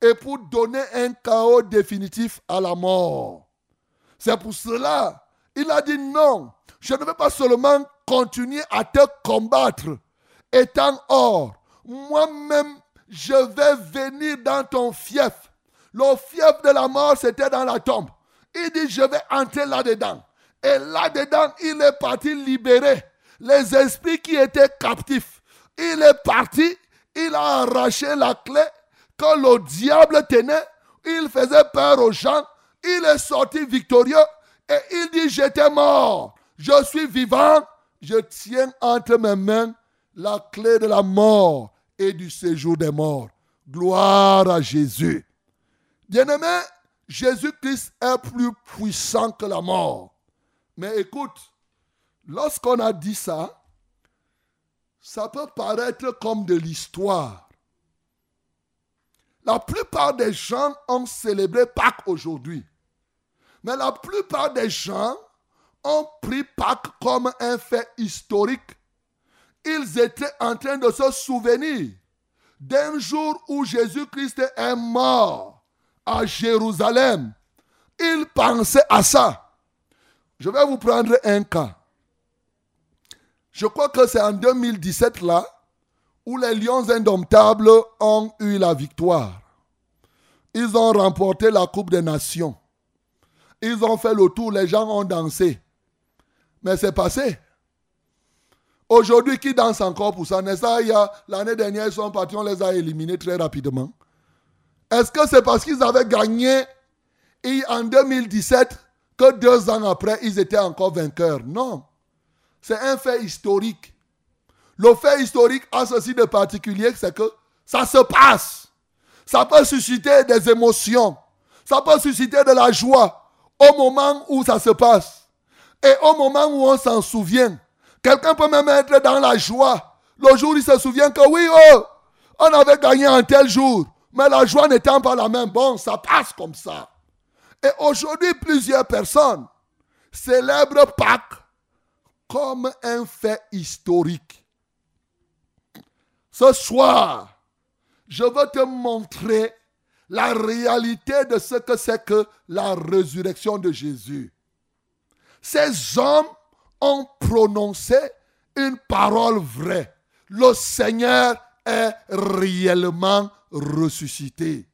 et pour donner un chaos définitif à la mort. C'est pour cela, il a dit non, je ne veux pas seulement continuer à te combattre étant hors. Moi-même, je vais venir dans ton fief. Le fief de la mort, c'était dans la tombe. Il dit, je vais entrer là-dedans. Et là-dedans, il est parti libérer les esprits qui étaient captifs. Il est parti, il a arraché la clé que le diable tenait. Il faisait peur aux gens. Il est sorti victorieux et il dit, j'étais mort. Je suis vivant. Je tiens entre mes mains la clé de la mort et du séjour des morts. Gloire à Jésus. Bien-aimé, Jésus-Christ est plus puissant que la mort. Mais écoute, lorsqu'on a dit ça, ça peut paraître comme de l'histoire. La plupart des gens ont célébré Pâques aujourd'hui. Mais la plupart des gens ont pris Pâques comme un fait historique. Ils étaient en train de se souvenir d'un jour où Jésus-Christ est mort à Jérusalem. Ils pensaient à ça. Je vais vous prendre un cas. Je crois que c'est en 2017 là où les Lions indomptables ont eu la victoire. Ils ont remporté la Coupe des Nations. Ils ont fait le tour, les gens ont dansé. Mais c'est passé. Aujourd'hui, qui danse encore pour ça? N'est-ce pas? L'année dernière, ils sont partis, on les a éliminés très rapidement. Est-ce que c'est parce qu'ils avaient gagné en 2017 que deux ans après, ils étaient encore vainqueurs? Non. C'est un fait historique. Le fait historique a ceci de particulier, c'est que ça se passe. Ça peut susciter des émotions. Ça peut susciter de la joie au moment où ça se passe et au moment où on s'en souvient. Quelqu'un peut même être dans la joie. Le jour, il se souvient que oui, oh, on avait gagné un tel jour, mais la joie n'étant pas la même. Bon, ça passe comme ça. Et aujourd'hui, plusieurs personnes célèbrent Pâques comme un fait historique. Ce soir, je veux te montrer la réalité de ce que c'est que la résurrection de Jésus. Ces hommes ont prononcé une parole vraie. Le Seigneur est réellement ressuscité.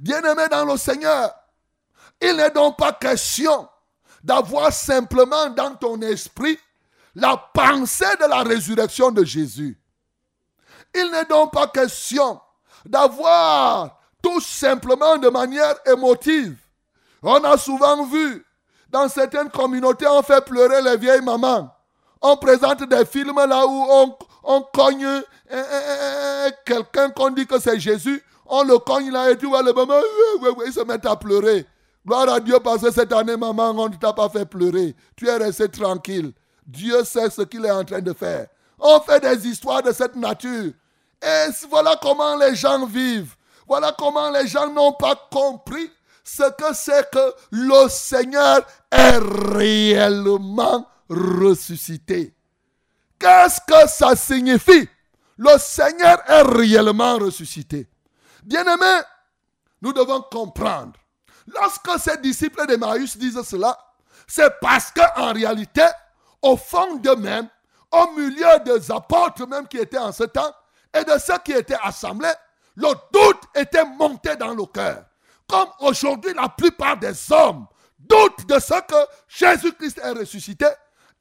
Bien-aimé dans le Seigneur, il n'est donc pas question d'avoir simplement dans ton esprit la pensée de la résurrection de Jésus. Il n'est donc pas question d'avoir tout simplement de manière émotive. On a souvent vu, dans certaines communautés, on fait pleurer les vieilles mamans. On présente des films là où on, on cogne quelqu'un qu'on dit que c'est Jésus. On le cogne là et tu vois le maman, il se met à pleurer. Gloire à Dieu parce que cette année, maman, on ne t'a pas fait pleurer. Tu es resté tranquille. Dieu sait ce qu'il est en train de faire. On fait des histoires de cette nature. Et voilà comment les gens vivent. Voilà comment les gens n'ont pas compris ce que c'est que le Seigneur est réellement ressuscité. Qu'est-ce que ça signifie? Le Seigneur est réellement ressuscité. Bien-aimés, nous devons comprendre. Lorsque ces disciples d'Emmaüs disent cela, c'est parce qu'en réalité, au fond d'eux-mêmes, au milieu des apôtres même qui étaient en ce temps, et de ceux qui étaient assemblés, le doute était monté dans le cœur. Comme aujourd'hui, la plupart des hommes doutent de ce que Jésus-Christ est ressuscité.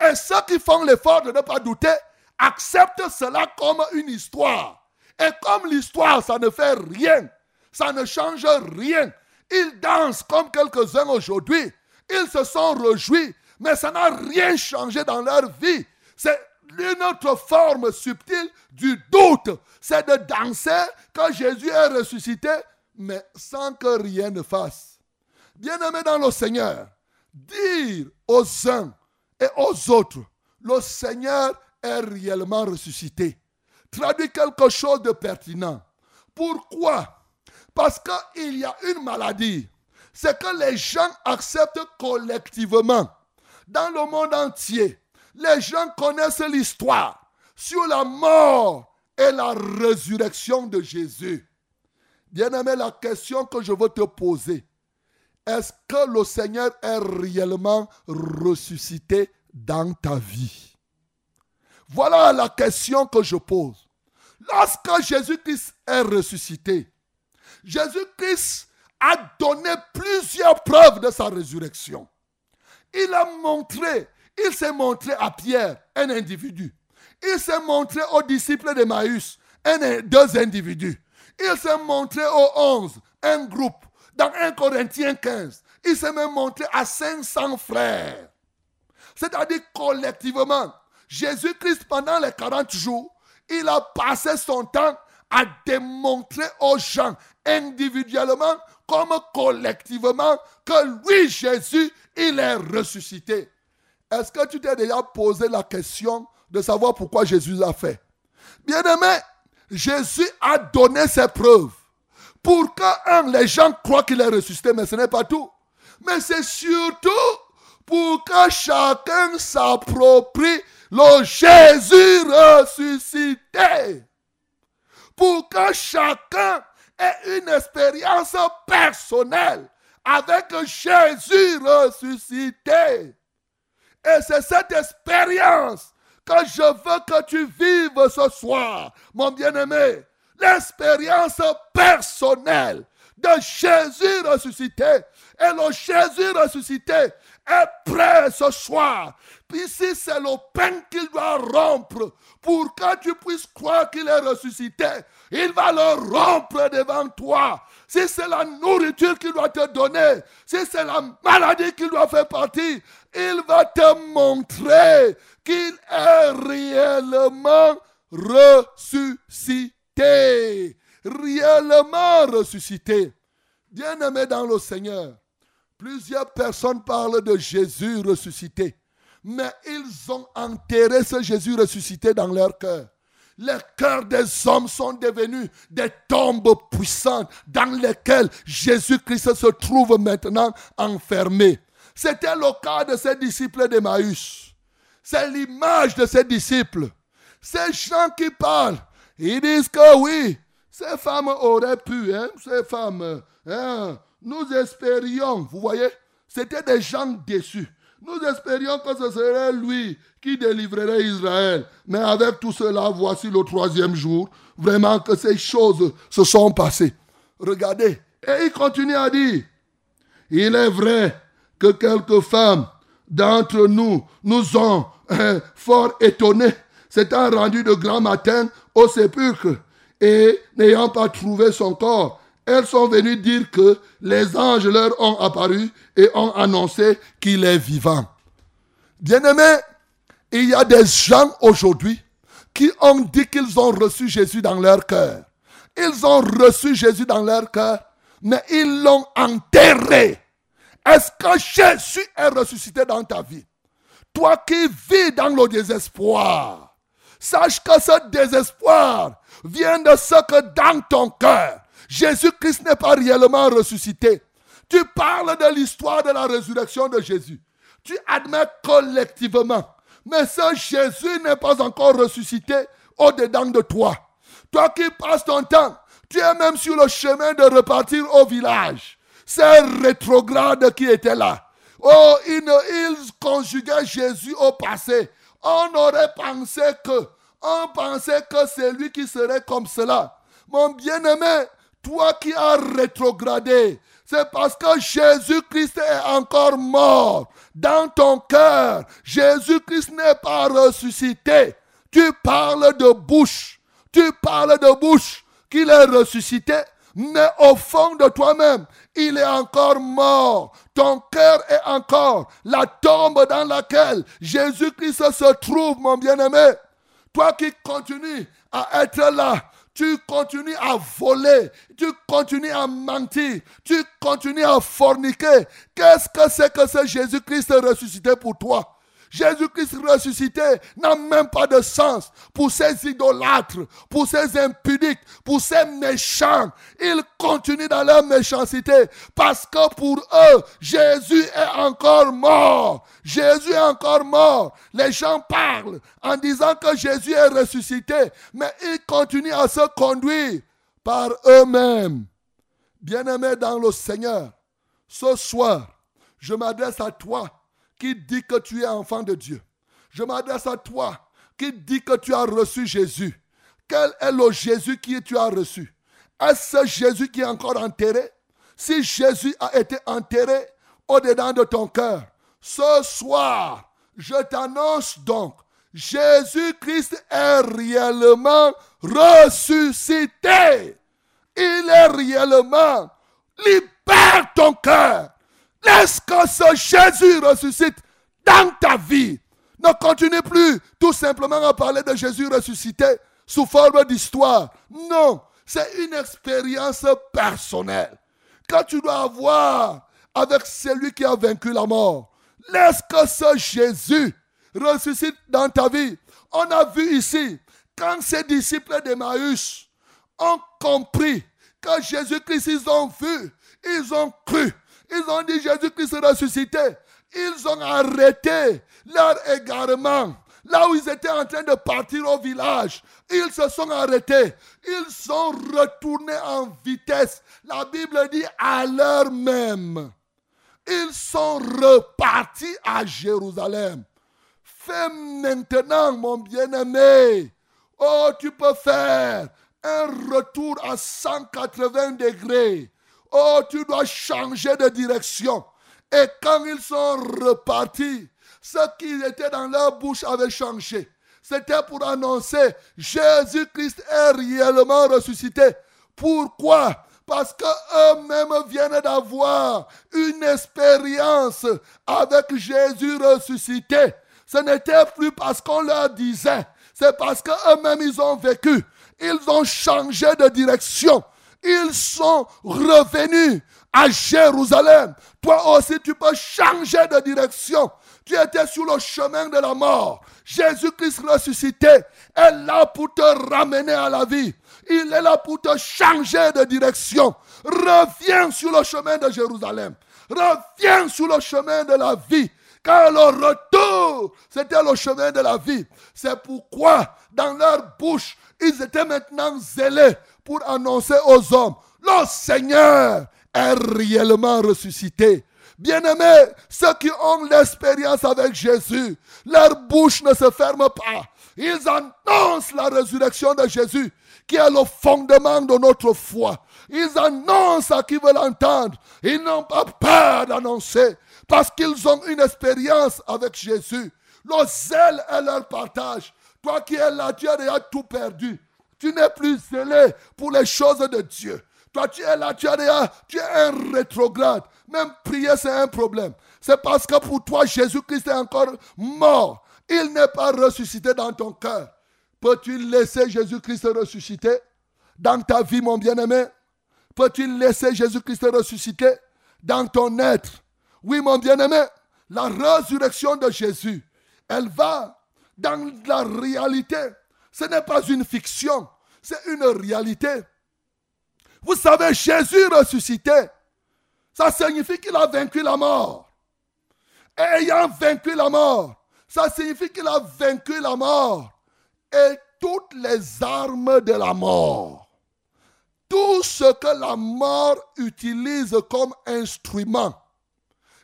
Et ceux qui font l'effort de ne pas douter acceptent cela comme une histoire. Et comme l'histoire, ça ne fait rien, ça ne change rien. Ils dansent comme quelques-uns aujourd'hui. Ils se sont réjouis, mais ça n'a rien changé dans leur vie. C'est une autre forme subtile du doute. C'est de danser quand Jésus est ressuscité, mais sans que rien ne fasse. Bien-aimé dans le Seigneur, dire aux uns et aux autres, le Seigneur est réellement ressuscité, traduit quelque chose de pertinent. Pourquoi? Parce qu'il y a une maladie. C'est que les gens acceptent collectivement, dans le monde entier, les gens connaissent l'histoire sur la mort et la résurrection de Jésus. Bien-aimé, la question que je veux te poser, est-ce que le Seigneur est réellement ressuscité dans ta vie? Voilà la question que je pose. Lorsque Jésus-Christ est ressuscité, Jésus-Christ a donné plusieurs preuves de sa résurrection. Il a montré il s'est montré à Pierre, un individu. Il s'est montré aux disciples d'Emmaüs, un, deux individus. Il s'est montré aux onze, un groupe. Dans 1 Corinthiens 15, il s'est même montré à 500 frères. C'est-à-dire collectivement, Jésus-Christ, pendant les 40 jours, il a passé son temps à démontrer aux gens individuellement comme collectivement que lui, Jésus, il est ressuscité. Est-ce que tu t'es déjà posé la question de savoir pourquoi Jésus l'a fait? Bien-aimé, Jésus a donné ses preuves pour que, les gens croient qu'il est ressuscité, mais ce n'est pas tout. Mais c'est surtout pour que chacun s'approprie le Jésus ressuscité. Pour que chacun ait une expérience personnelle avec Jésus ressuscité. Et c'est cette expérience je veux que tu vives ce soir, mon bien-aimé. L'expérience personnelle de Jésus ressuscité. Et le Jésus ressuscité est prêt ce soir. Si c'est le pain qu'il doit rompre pour que tu puisses croire qu'il est ressuscité, il va le rompre devant toi. Si c'est la nourriture qu'il doit te donner, si c'est la maladie qu'il doit faire partie, il va te montrer qu'il est réellement ressuscité. Réellement ressuscité. Bien-aimé dans le Seigneur, plusieurs personnes parlent de Jésus ressuscité, mais ils ont enterré ce Jésus ressuscité dans leur cœur. Les cœurs des hommes sont devenus des tombes puissantes dans lesquelles Jésus-Christ se trouve maintenant enfermé. C'était le cas de ces disciples d'Emmaüs. C'est l'image de ces disciples. Ces gens qui parlent, ils disent que oui, ces femmes auraient pu, hein, ces femmes, hein, nous espérions, vous voyez, c'était des gens déçus. Nous espérions que ce serait lui qui délivrerait Israël. Mais avec tout cela, voici le troisième jour, vraiment que ces choses se sont passées. Regardez. Et il continue à dire, il est vrai que quelques femmes d'entre nous nous ont hein, fort étonnés, s'étant rendues de grand matin au sépulcre et n'ayant pas trouvé son corps, elles sont venues dire que les anges leur ont apparu et ont annoncé qu'il est vivant. Bien-aimés, il y a des gens aujourd'hui qui ont dit qu'ils ont reçu Jésus dans leur cœur. Ils ont reçu Jésus dans leur cœur, mais ils l'ont enterré. Est-ce que Jésus est ressuscité dans ta vie? Toi qui vis dans le désespoir, sache que ce désespoir vient de ce que dans ton cœur, Jésus-Christ n'est pas réellement ressuscité. Tu parles de l'histoire de la résurrection de Jésus. Tu admets collectivement. Mais ce Jésus n'est pas encore ressuscité au-dedans de toi. Toi qui passes ton temps, tu es même sur le chemin de repartir au village. C'est rétrograde qui était là. Oh, ils, ils conjuguaient Jésus au passé. On aurait pensé que, on pensait que c'est lui qui serait comme cela. Mon bien-aimé, toi qui as rétrogradé, c'est parce que Jésus-Christ est encore mort dans ton cœur. Jésus-Christ n'est pas ressuscité. Tu parles de bouche. Tu parles de bouche qu'il est ressuscité, mais au fond de toi-même, il est encore mort. Ton cœur est encore la tombe dans laquelle Jésus-Christ se trouve, mon bien-aimé. Toi qui continues à être là, tu continues à voler, tu continues à mentir, tu continues à forniquer. Qu'est-ce que c'est que ce Jésus-Christ ressuscité pour toi? Jésus-Christ ressuscité n'a même pas de sens pour ces idolâtres, pour ces impudiques, pour ces méchants. Ils continuent dans leur méchanceté parce que pour eux, Jésus est encore mort. Jésus est encore mort. Les gens parlent en disant que Jésus est ressuscité, mais ils continuent à se conduire par eux-mêmes. Bien-aimés dans le Seigneur, ce soir, je m'adresse à toi qui dit que tu es enfant de Dieu. Je m'adresse à toi qui dit que tu as reçu Jésus. Quel est le Jésus que tu as reçu? Est-ce ce Jésus qui est encore enterré? Si Jésus a été enterré au-dedans de ton cœur, ce soir, je t'annonce donc, Jésus-Christ est réellement ressuscité. Il est réellement. Libère ton cœur. Laisse que ce Jésus ressuscite dans ta vie? Ne continue plus tout simplement à parler de Jésus ressuscité sous forme d'histoire. Non, c'est une expérience personnelle que tu dois avoir avec celui qui a vaincu la mort. Laisse que ce Jésus ressuscite dans ta vie? On a vu ici, quand ces disciples d'Emmaüs ont compris que Jésus-Christ, ils ont vu, ils ont cru, ils ont dit Jésus-Christ ressuscité. Ils ont arrêté leur égarement. Là où ils étaient en train de partir au village, ils se sont arrêtés. Ils sont retournés en vitesse. La Bible dit à l'heure même. Ils sont repartis à Jérusalem. Fais maintenant, mon bien-aimé. Oh, tu peux faire un retour à 180 degrés. Oh, tu dois changer de direction. Et quand ils sont repartis, ce qui était dans leur bouche avait changé. C'était pour annoncer Jésus-Christ est réellement ressuscité. Pourquoi? Parce qu'eux-mêmes viennent d'avoir une expérience avec Jésus ressuscité. Ce n'était plus parce qu'on leur disait, c'est parce qu'eux-mêmes ils ont vécu. Ils ont changé de direction ils sont revenus à Jérusalem. Toi aussi, tu peux changer de direction. Tu étais sur le chemin de la mort. Jésus-Christ ressuscité est là pour te ramener à la vie. Il est là pour te changer de direction. Reviens sur le chemin de Jérusalem. Reviens sur le chemin de la vie. Car le retour, c'était le chemin de la vie. C'est pourquoi, dans leur bouche, ils étaient maintenant zélés pour annoncer aux hommes, le Seigneur est réellement ressuscité. Bien-aimés, ceux qui ont l'expérience avec Jésus, leur bouche ne se ferme pas. Ils annoncent la résurrection de Jésus, qui est le fondement de notre foi. Ils annoncent à qui veut l'entendre. Ils n'ont pas peur d'annoncer, parce qu'ils ont une expérience avec Jésus. Le zèle est leur partage. Toi qui es là, tu as tout perdu. Tu n'es plus zélé pour les choses de Dieu. Toi, tu es là, tu, tu es un rétrograde. Même prier, c'est un problème. C'est parce que pour toi, Jésus-Christ est encore mort. Il n'est pas ressuscité dans ton cœur. Peux-tu laisser Jésus-Christ ressusciter dans ta vie, mon bien-aimé? Peux-tu laisser Jésus-Christ ressusciter dans ton être? Oui, mon bien-aimé, la résurrection de Jésus, elle va dans la réalité ce n'est pas une fiction, c'est une réalité. Vous savez, Jésus ressuscité, ça signifie qu'il a vaincu la mort. Et ayant vaincu la mort, ça signifie qu'il a vaincu la mort. Et toutes les armes de la mort. Tout ce que la mort utilise comme instrument,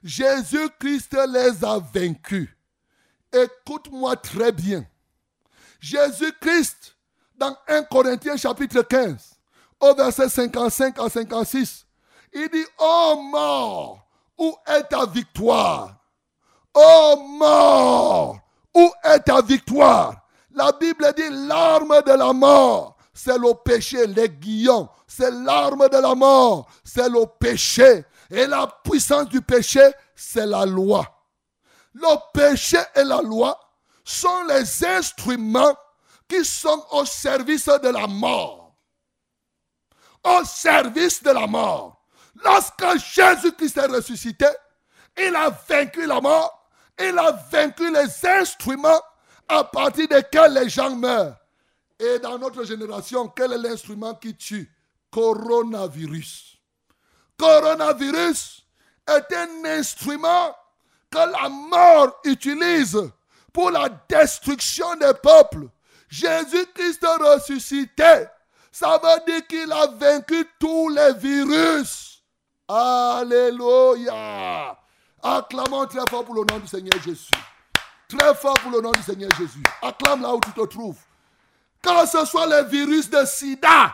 Jésus-Christ les a vaincus. Écoute-moi très bien. Jésus-Christ, dans 1 Corinthiens chapitre 15, au verset 55 à 56, il dit, oh mort, où est ta victoire? Oh mort, où est ta victoire? La Bible dit, l'arme de la mort, c'est le péché, les guillons, c'est l'arme de la mort, c'est le péché. Et la puissance du péché, c'est la loi. Le péché et la loi sont les instruments qui sont au service de la mort. Au service de la mort. Lorsque Jésus-Christ est ressuscité, il a vaincu la mort, il a vaincu les instruments à partir desquels les gens meurent. Et dans notre génération, quel est l'instrument qui tue? Coronavirus. Coronavirus est un instrument que la mort utilise pour la destruction des peuples. Jésus-Christ ressuscité, ça veut dire qu'il a vaincu tous les virus. Alléluia. Acclamons très fort pour le nom du Seigneur Jésus. Très fort pour le nom du Seigneur Jésus. Acclame là où tu te trouves. Que ce soit les virus de sida,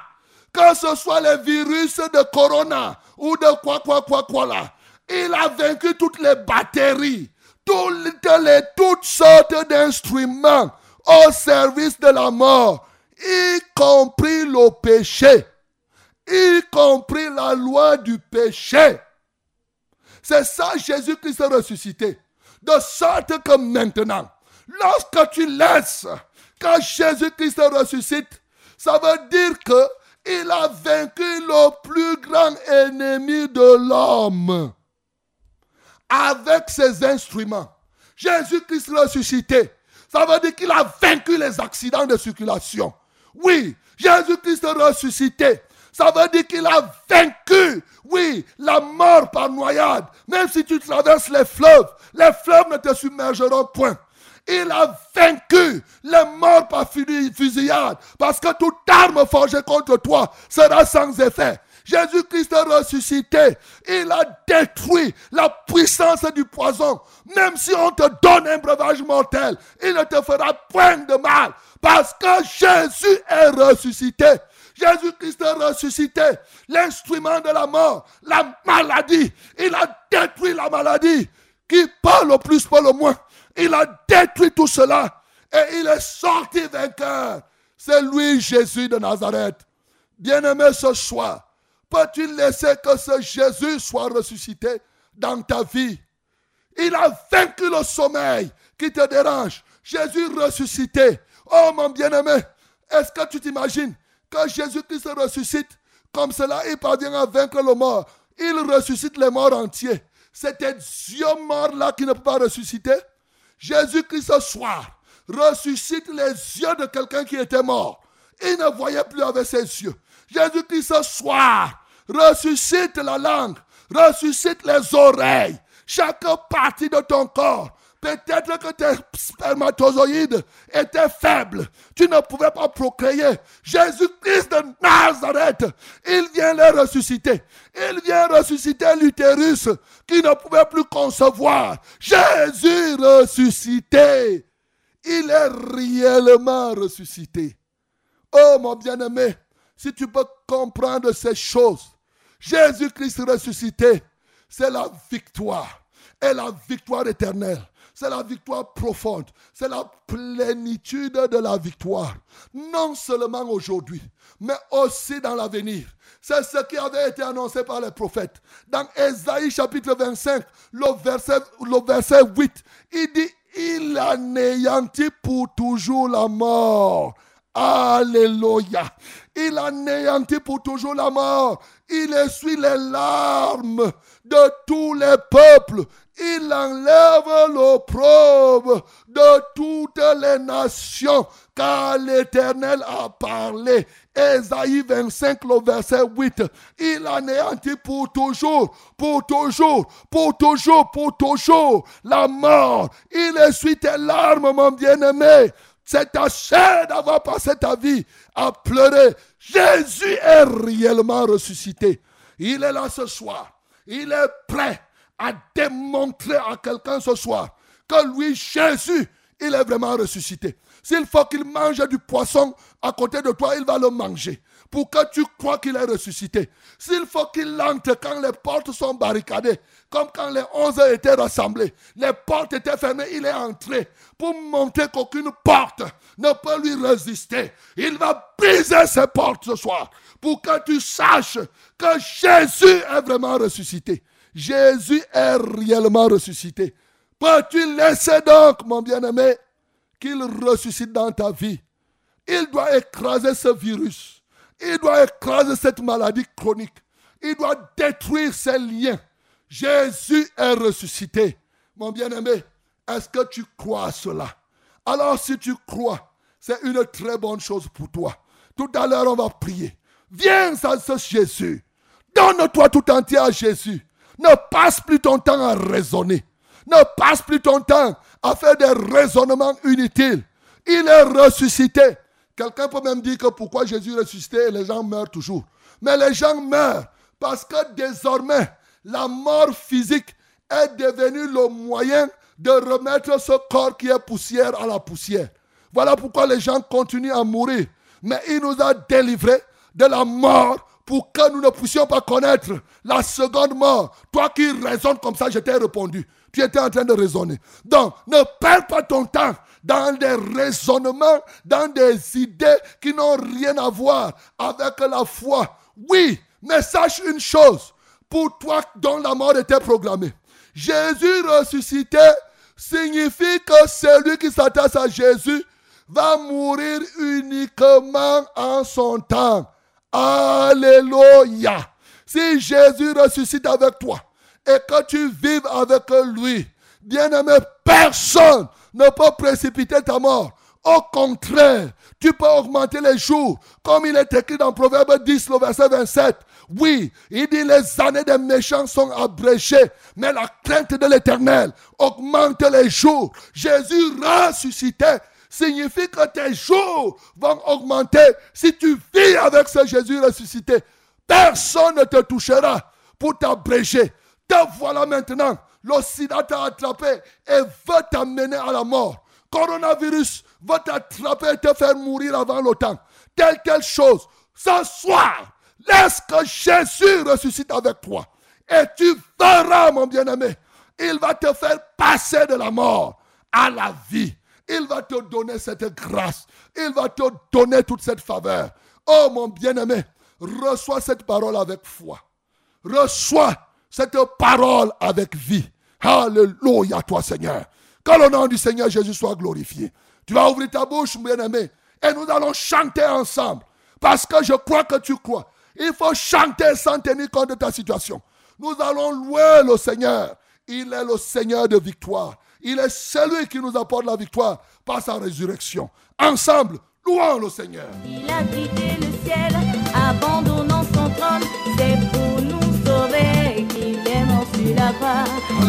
que ce soit les virus de corona ou de quoi, quoi, quoi, quoi là. Il a vaincu toutes les batteries, toutes, les, toutes sortes d'instruments au service de la mort, y compris le péché, y compris la loi du péché. C'est ça Jésus-Christ ressuscité. De sorte que maintenant, lorsque tu laisses quand Jésus-Christ ressuscite, ça veut dire que il a vaincu le plus grand ennemi de l'homme avec ses instruments. Jésus-Christ ressuscité, ça veut dire qu'il a vaincu les accidents de circulation. Oui, Jésus-Christ ressuscité, ça veut dire qu'il a vaincu, oui, la mort par noyade. Même si tu traverses les fleuves, les fleuves ne te submergeront point. Il a vaincu les morts par fusillade. Parce que toute arme forgée contre toi sera sans effet. Jésus-Christ est ressuscité. Il a détruit la puissance du poison. Même si on te donne un breuvage mortel, il ne te fera point de mal. Parce que Jésus est ressuscité. Jésus-Christ est ressuscité. L'instrument de la mort, la maladie. Il a détruit la maladie. Qui parle le plus, pas le moins. Il a détruit tout cela et il est sorti vainqueur. C'est lui Jésus de Nazareth. Bien-aimé ce soir, peux-tu laisser que ce Jésus soit ressuscité dans ta vie? Il a vaincu le sommeil qui te dérange. Jésus ressuscité. Oh mon bien-aimé, est-ce que tu t'imagines que Jésus-Christ ressuscite? Comme cela, il parvient à vaincre le mort. Il ressuscite les morts entiers. C'était Dieu mort là qui ne peut pas ressusciter. Jésus-Christ ce soir ressuscite les yeux de quelqu'un qui était mort. Il ne voyait plus avec ses yeux. Jésus-Christ ce soir ressuscite la langue, ressuscite les oreilles, chaque partie de ton corps. Peut-être que tes spermatozoïdes étaient faibles. Tu ne pouvais pas procréer. Jésus-Christ de Nazareth, il vient les ressusciter. Il vient ressusciter l'utérus qui ne pouvait plus concevoir. Jésus ressuscité. Il est réellement ressuscité. Oh mon bien-aimé, si tu peux comprendre ces choses, Jésus-Christ ressuscité, c'est la victoire. Et la victoire éternelle c'est la victoire profonde, c'est la plénitude de la victoire. Non seulement aujourd'hui, mais aussi dans l'avenir. C'est ce qui avait été annoncé par les prophètes. Dans Ésaïe chapitre 25, le verset, le verset 8, il dit, il anéantit pour toujours la mort. Alléluia. Il anéantit pour toujours la mort. Il essuie les larmes de tous les peuples il enlève l'opprobre de toutes les nations, car l'Éternel a parlé. Ésaïe 25, le verset 8. Il anéantit pour toujours, pour toujours, pour toujours, pour toujours la mort. Il essuie tes larmes, mon bien-aimé. c'est assez d'avoir passé ta vie à pleurer. Jésus est réellement ressuscité. Il est là ce soir. Il est prêt à démontrer à quelqu'un ce soir que lui, Jésus, il est vraiment ressuscité. S'il faut qu'il mange du poisson à côté de toi, il va le manger. Pour que tu crois qu'il est ressuscité. S'il faut qu'il entre quand les portes sont barricadées, comme quand les onze étaient rassemblés, les portes étaient fermées, il est entré pour montrer qu'aucune porte ne peut lui résister. Il va briser ces portes ce soir pour que tu saches que Jésus est vraiment ressuscité. Jésus est réellement ressuscité. Peux-tu laisser donc, mon bien-aimé, qu'il ressuscite dans ta vie? Il doit écraser ce virus. Il doit écraser cette maladie chronique. Il doit détruire ces liens. Jésus est ressuscité. Mon bien-aimé, est-ce que tu crois à cela? Alors si tu crois, c'est une très bonne chose pour toi. Tout à l'heure, on va prier. Viens à ce Jésus. Donne-toi tout entier à Jésus. Ne passe plus ton temps à raisonner. Ne passe plus ton temps à faire des raisonnements inutiles. Il est ressuscité. Quelqu'un peut même dire que pourquoi Jésus est ressuscité et les gens meurent toujours. Mais les gens meurent parce que désormais, la mort physique est devenue le moyen de remettre ce corps qui est poussière à la poussière. Voilà pourquoi les gens continuent à mourir. Mais il nous a délivrés de la mort pour que nous ne puissions pas connaître la seconde mort. Toi qui raisonnes comme ça, je t'ai répondu. Tu étais en train de raisonner. Donc, ne perds pas ton temps dans des raisonnements, dans des idées qui n'ont rien à voir avec la foi. Oui, mais sache une chose, pour toi dont la mort était programmée. Jésus ressuscité signifie que celui qui s'attache à Jésus va mourir uniquement en son temps. Alléluia. Si Jésus ressuscite avec toi et que tu vives avec lui, bien-aimé, personne ne peut précipiter ta mort. Au contraire, tu peux augmenter les jours, comme il est écrit dans Proverbe 10, le verset 27. Oui, il dit les années des méchants sont abrégées, mais la crainte de l'éternel augmente les jours. Jésus ressuscité signifie que tes jours vont augmenter si tu vis avec ce Jésus ressuscité. Personne ne te touchera pour t'abréger. Te voilà maintenant. Le sida t'a attrapé et veut t'amener à la mort. Coronavirus veut t'attraper et te faire mourir avant le temps. Telle, telle chose. Ce soir, laisse que Jésus ressuscite avec toi. Et tu verras, mon bien-aimé, il va te faire passer de la mort à la vie. Il va te donner cette grâce. Il va te donner toute cette faveur. Oh mon bien-aimé, reçois cette parole avec foi. Reçois cette parole avec vie. Alléluia toi Seigneur. Que le nom du Seigneur Jésus soit glorifié. Tu vas ouvrir ta bouche, bien-aimé, et nous allons chanter ensemble. Parce que je crois que tu crois. Il faut chanter sans tenir compte de ta situation. Nous allons louer le Seigneur. Il est le Seigneur de victoire. Il est celui qui nous apporte la victoire par sa résurrection. Ensemble, louons le Seigneur. Il a quitté le ciel, abandonnant son trône. C'est pour nous sauver qu'il est mort sur la croix.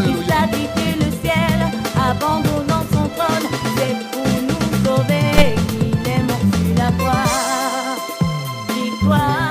Il a quitté le ciel, abandonnant son trône. C'est pour nous sauver qu'il est mort sur la croix. Victoire,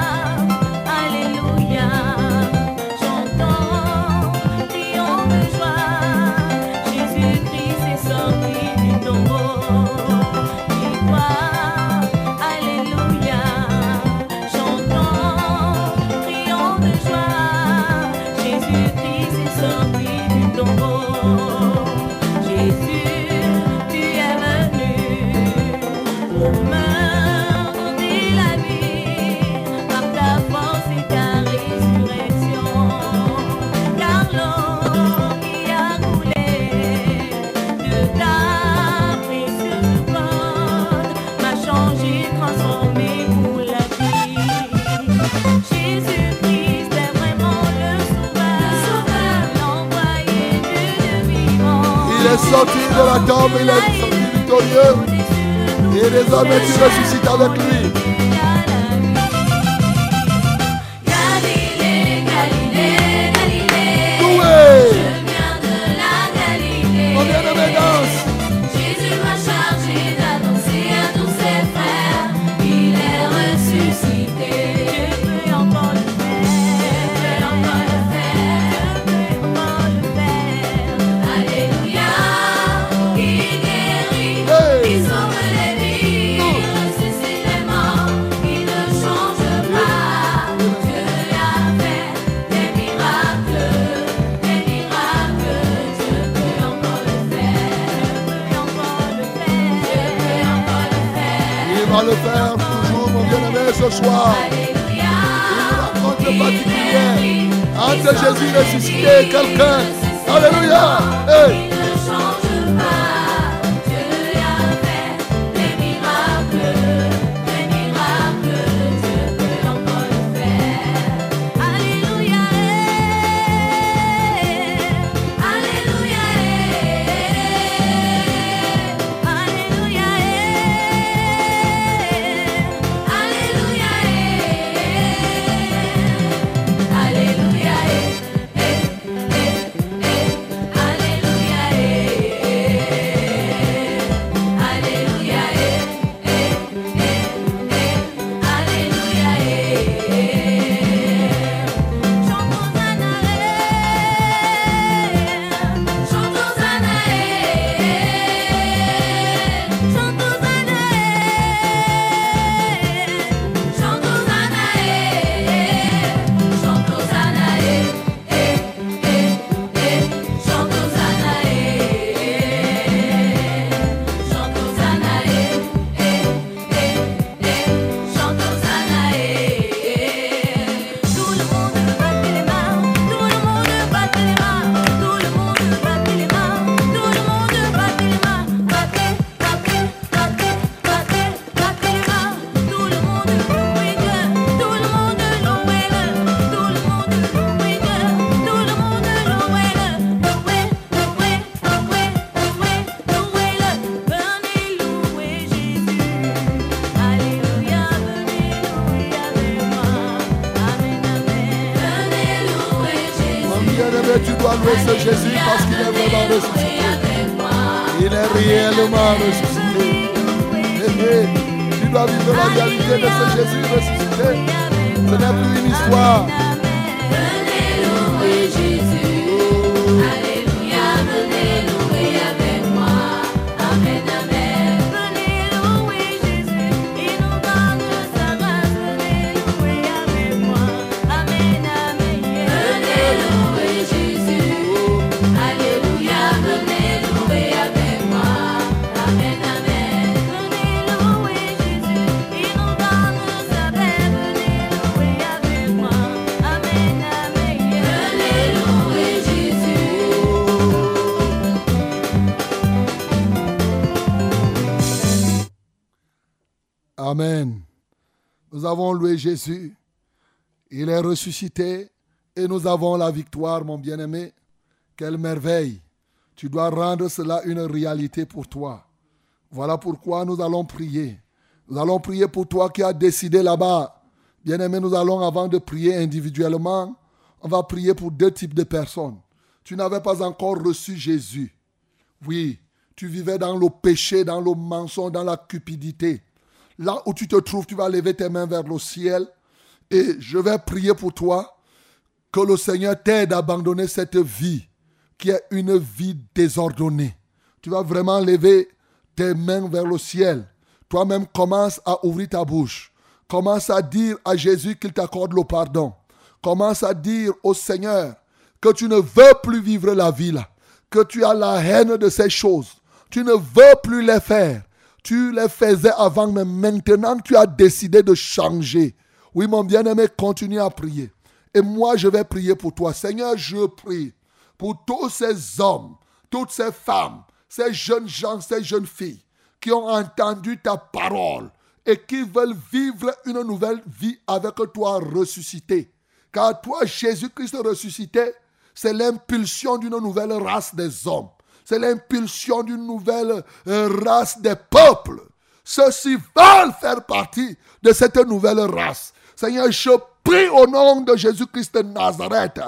vivant. Il est sorti de la tombe, il est sorti victorieux. Et désormais tu ressuscites avec lui. Le faire toujours, mon bien-aimé, ce soir. Une rencontre particulière entre Jésus ressuscité et quelqu'un. Alléluia. Hey. De ce Jésus ressuscité. Ce n'est plus une histoire. Jésus. Il est ressuscité et nous avons la victoire, mon bien-aimé. Quelle merveille. Tu dois rendre cela une réalité pour toi. Voilà pourquoi nous allons prier. Nous allons prier pour toi qui as décidé là-bas. Bien-aimé, nous allons, avant de prier individuellement, on va prier pour deux types de personnes. Tu n'avais pas encore reçu Jésus. Oui, tu vivais dans le péché, dans le mensonge, dans la cupidité. Là où tu te trouves, tu vas lever tes mains vers le ciel et je vais prier pour toi que le Seigneur t'aide à abandonner cette vie qui est une vie désordonnée. Tu vas vraiment lever tes mains vers le ciel. Toi-même, commence à ouvrir ta bouche. Commence à dire à Jésus qu'il t'accorde le pardon. Commence à dire au Seigneur que tu ne veux plus vivre la vie là, que tu as la haine de ces choses. Tu ne veux plus les faire. Tu les faisais avant, mais maintenant tu as décidé de changer. Oui, mon bien-aimé, continue à prier. Et moi, je vais prier pour toi. Seigneur, je prie pour tous ces hommes, toutes ces femmes, ces jeunes gens, ces jeunes filles qui ont entendu ta parole et qui veulent vivre une nouvelle vie avec toi ressuscité. Car toi, Jésus-Christ ressuscité, c'est l'impulsion d'une nouvelle race des hommes. C'est l'impulsion d'une nouvelle euh, race des peuples. Ceux-ci veulent faire partie de cette nouvelle race. Seigneur, je prie au nom de Jésus-Christ de Nazareth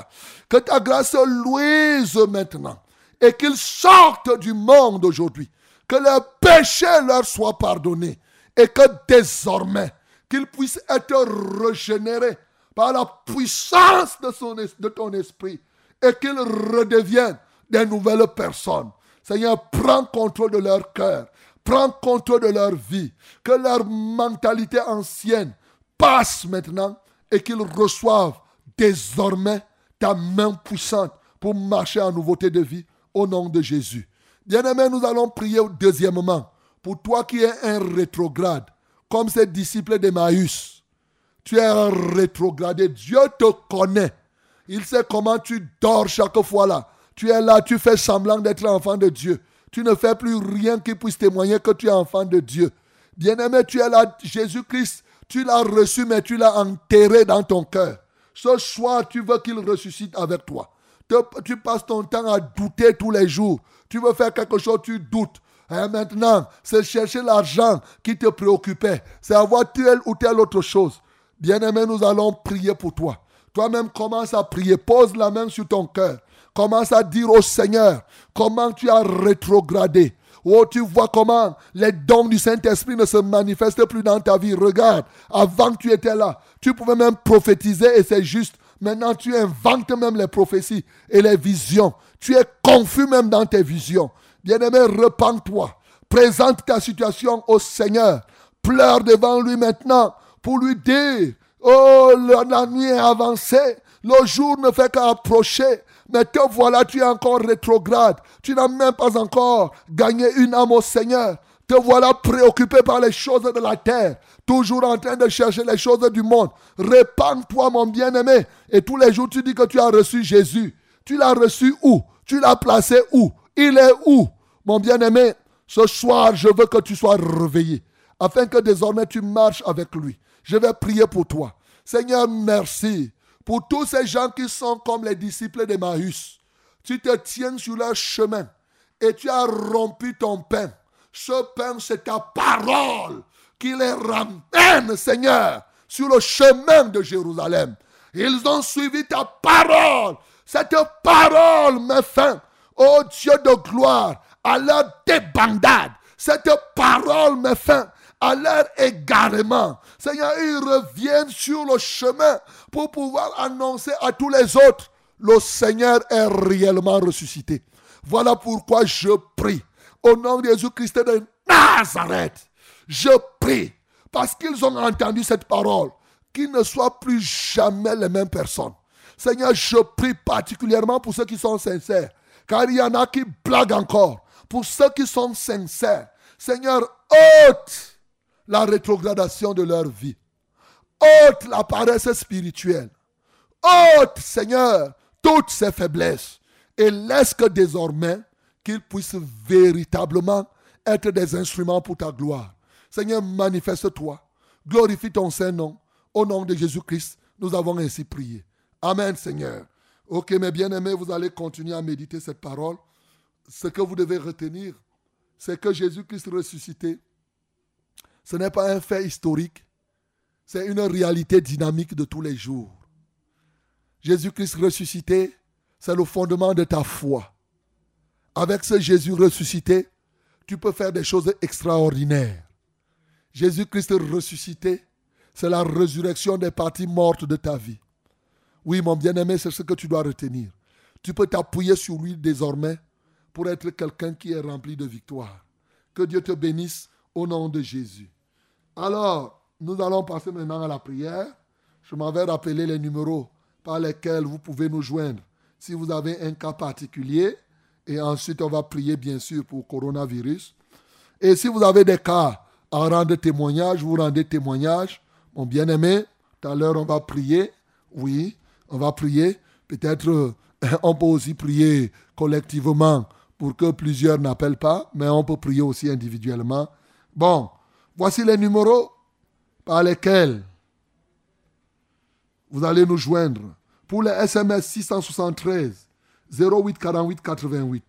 que ta grâce louise maintenant et qu'ils sortent du monde aujourd'hui. Que leurs péchés leur soient pardonnés et que désormais qu'ils puissent être régénérés par la puissance de ton esprit et qu'ils redeviennent des nouvelles personnes. Seigneur, prends contrôle de leur cœur, prends contrôle de leur vie, que leur mentalité ancienne passe maintenant et qu'ils reçoivent désormais ta main puissante pour marcher en nouveauté de vie au nom de Jésus. Bien-aimé, nous allons prier deuxièmement pour toi qui es un rétrograde. comme ces disciples d'Emmaüs. Tu es un rétrogradé. Dieu te connaît. Il sait comment tu dors chaque fois là. Tu es là, tu fais semblant d'être enfant de Dieu. Tu ne fais plus rien qui puisse témoigner que tu es enfant de Dieu. Bien-aimé, tu es là, Jésus-Christ, tu l'as reçu, mais tu l'as enterré dans ton cœur. Ce soir, tu veux qu'il ressuscite avec toi. Tu passes ton temps à douter tous les jours. Tu veux faire quelque chose, tu doutes. Et maintenant, c'est chercher l'argent qui te préoccupait. C'est avoir telle ou telle autre chose. Bien-aimé, nous allons prier pour toi. Toi-même, commence à prier. Pose la main sur ton cœur. Commence à dire au Seigneur comment tu as rétrogradé. Oh, tu vois comment les dons du Saint-Esprit ne se manifestent plus dans ta vie. Regarde, avant que tu étais là, tu pouvais même prophétiser et c'est juste. Maintenant, tu inventes même les prophéties et les visions. Tu es confus même dans tes visions. Bien-aimé, repens-toi. Présente ta situation au Seigneur. Pleure devant lui maintenant pour lui dire, oh, la la nuit est avancée, le jour ne fait qu'approcher, mais te voilà, tu es encore rétrograde. Tu n'as même pas encore gagné une âme au Seigneur. Te voilà préoccupé par les choses de la terre, toujours en train de chercher les choses du monde. Répands-toi, mon bien-aimé. Et tous les jours, tu dis que tu as reçu Jésus. Tu l'as reçu où? Tu l'as placé où? Il est où? Mon bien-aimé, ce soir, je veux que tu sois réveillé, afin que désormais tu marches avec lui. Je vais prier pour toi. Seigneur, merci pour tous ces gens qui sont comme les disciples d'Emmaüs. Tu te tiens sur leur chemin et tu as rompu ton pain. Ce pain, c'est ta parole qui les ramène, Seigneur, sur le chemin de Jérusalem. Ils ont suivi ta parole. Cette parole met fin, ô Dieu de gloire, à leur débandade. Cette parole met fin à leur égarement. Seigneur, ils reviennent sur le chemin pour pouvoir annoncer à tous les autres, le Seigneur est réellement ressuscité. Voilà pourquoi je prie au nom de Jésus-Christ de Nazareth. Je prie parce qu'ils ont entendu cette parole, qu'ils ne soient plus jamais les mêmes personnes. Seigneur, je prie particulièrement pour ceux qui sont sincères, car il y en a qui blaguent encore. Pour ceux qui sont sincères, Seigneur, ôte la rétrogradation de leur vie. Ôte la paresse spirituelle. Ôte, Seigneur, toutes ces faiblesses. Et laisse que désormais, qu'ils puissent véritablement être des instruments pour ta gloire. Seigneur, manifeste-toi. Glorifie ton Saint-Nom. Au nom de Jésus-Christ, nous avons ainsi prié. Amen, Seigneur. Ok, mes bien-aimés, vous allez continuer à méditer cette parole. Ce que vous devez retenir, c'est que Jésus-Christ ressuscité, ce n'est pas un fait historique, c'est une réalité dynamique de tous les jours. Jésus-Christ ressuscité, c'est le fondement de ta foi. Avec ce Jésus ressuscité, tu peux faire des choses extraordinaires. Jésus-Christ ressuscité, c'est la résurrection des parties mortes de ta vie. Oui, mon bien-aimé, c'est ce que tu dois retenir. Tu peux t'appuyer sur lui désormais pour être quelqu'un qui est rempli de victoire. Que Dieu te bénisse au nom de Jésus. Alors, nous allons passer maintenant à la prière. Je m'en vais rappeler les numéros par lesquels vous pouvez nous joindre si vous avez un cas particulier. Et ensuite, on va prier bien sûr pour coronavirus. Et si vous avez des cas à rendre témoignage, vous rendez témoignage. Mon bien-aimé, tout à l'heure, on va prier. Oui, on va prier. Peut-être euh, on peut aussi prier collectivement pour que plusieurs n'appellent pas, mais on peut prier aussi individuellement. Bon, voici les numéros par lesquels vous allez nous joindre. Pour les SMS 673 08 48 88.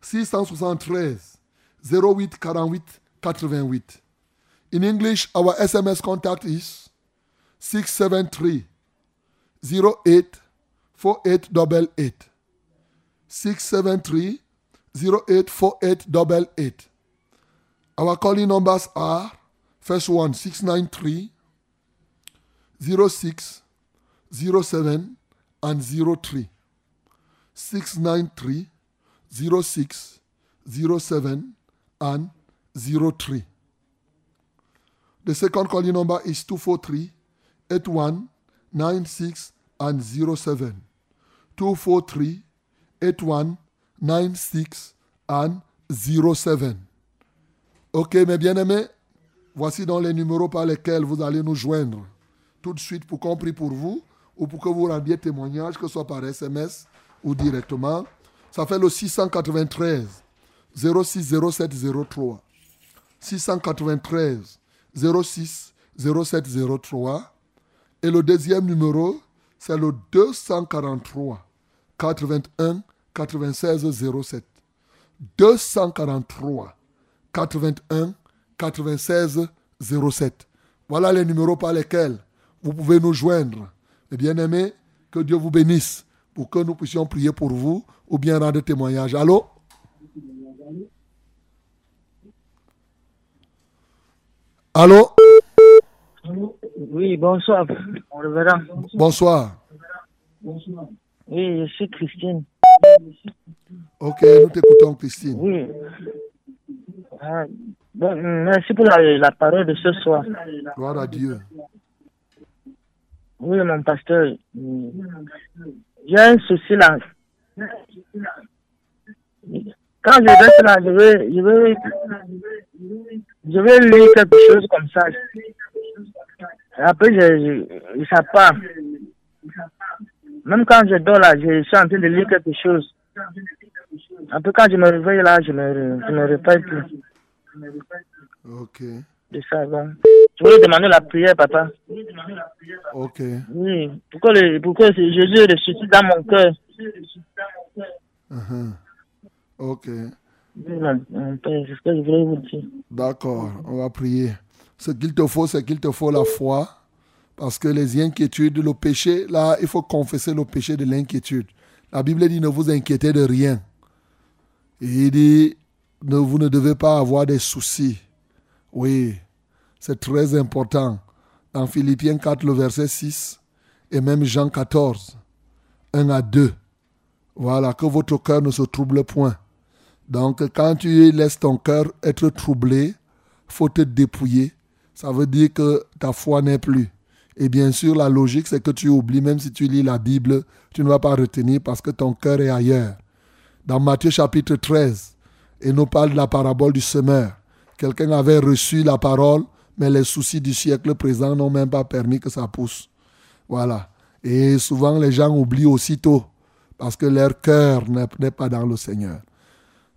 673 08 48 88. In English, our SMS contact is 673 08 4888. 673 08 4888. Our calling numbers are first one 693 06 07 and 03. 693 06 07 and 03. The second calling number is 243 81 96 and 07. 243 81 96 and 07. Ok, mes bien-aimés, Voici donc les numéros par lesquels vous allez nous joindre tout de suite pour qu'on prie pour vous ou pour que vous rendiez témoignage, que ce soit par SMS ou directement. Ça fait le 693 06 07 03. 693 06 07 03. Et le deuxième numéro, c'est le 243 81 96 07. 243 81 96 07. Voilà les numéros par lesquels vous pouvez nous joindre. Et bien aimés, que Dieu vous bénisse pour que nous puissions prier pour vous ou bien rendre témoignage. Allô? Allô? Oui, bonsoir, on le verra. Bonsoir. Oui, je suis Christine. Ok, nous t'écoutons, Christine. Oui. Ah, bon, merci pour la, la parole de ce soir. Gloire à Dieu. Oui, mon pasteur. J'ai un souci là. Quand je reste là, je vais, je vais, je vais lire quelque chose comme ça. Après, je, je, ça part. Même quand je dors là, je suis en train de lire quelque chose. Après, quand je me réveille là, je me, je me répète plus. Ok. de ça. Donc, je voulais demander la prière, papa. Ok. Oui, pourquoi, le, pourquoi Jésus ressuscite dans mon cœur? Ok. Voulais vous dire. D'accord, on va prier. Ce qu'il te faut, c'est qu'il te faut la foi. Parce que les inquiétudes, le péché, là, il faut confesser le péché de l'inquiétude. La Bible dit ne vous inquiétez de rien. Et il dit, vous ne devez pas avoir des soucis. Oui, c'est très important. Dans Philippiens 4, le verset 6, et même Jean 14, 1 à 2. Voilà, que votre cœur ne se trouble point. Donc, quand tu laisses ton cœur être troublé, faut te dépouiller. Ça veut dire que ta foi n'est plus. Et bien sûr, la logique, c'est que tu oublies, même si tu lis la Bible, tu ne vas pas retenir parce que ton cœur est ailleurs. Dans Matthieu chapitre 13, il nous parle de la parabole du semeur. Quelqu'un avait reçu la parole, mais les soucis du siècle présent n'ont même pas permis que ça pousse. Voilà. Et souvent, les gens oublient aussitôt parce que leur cœur n'est pas dans le Seigneur.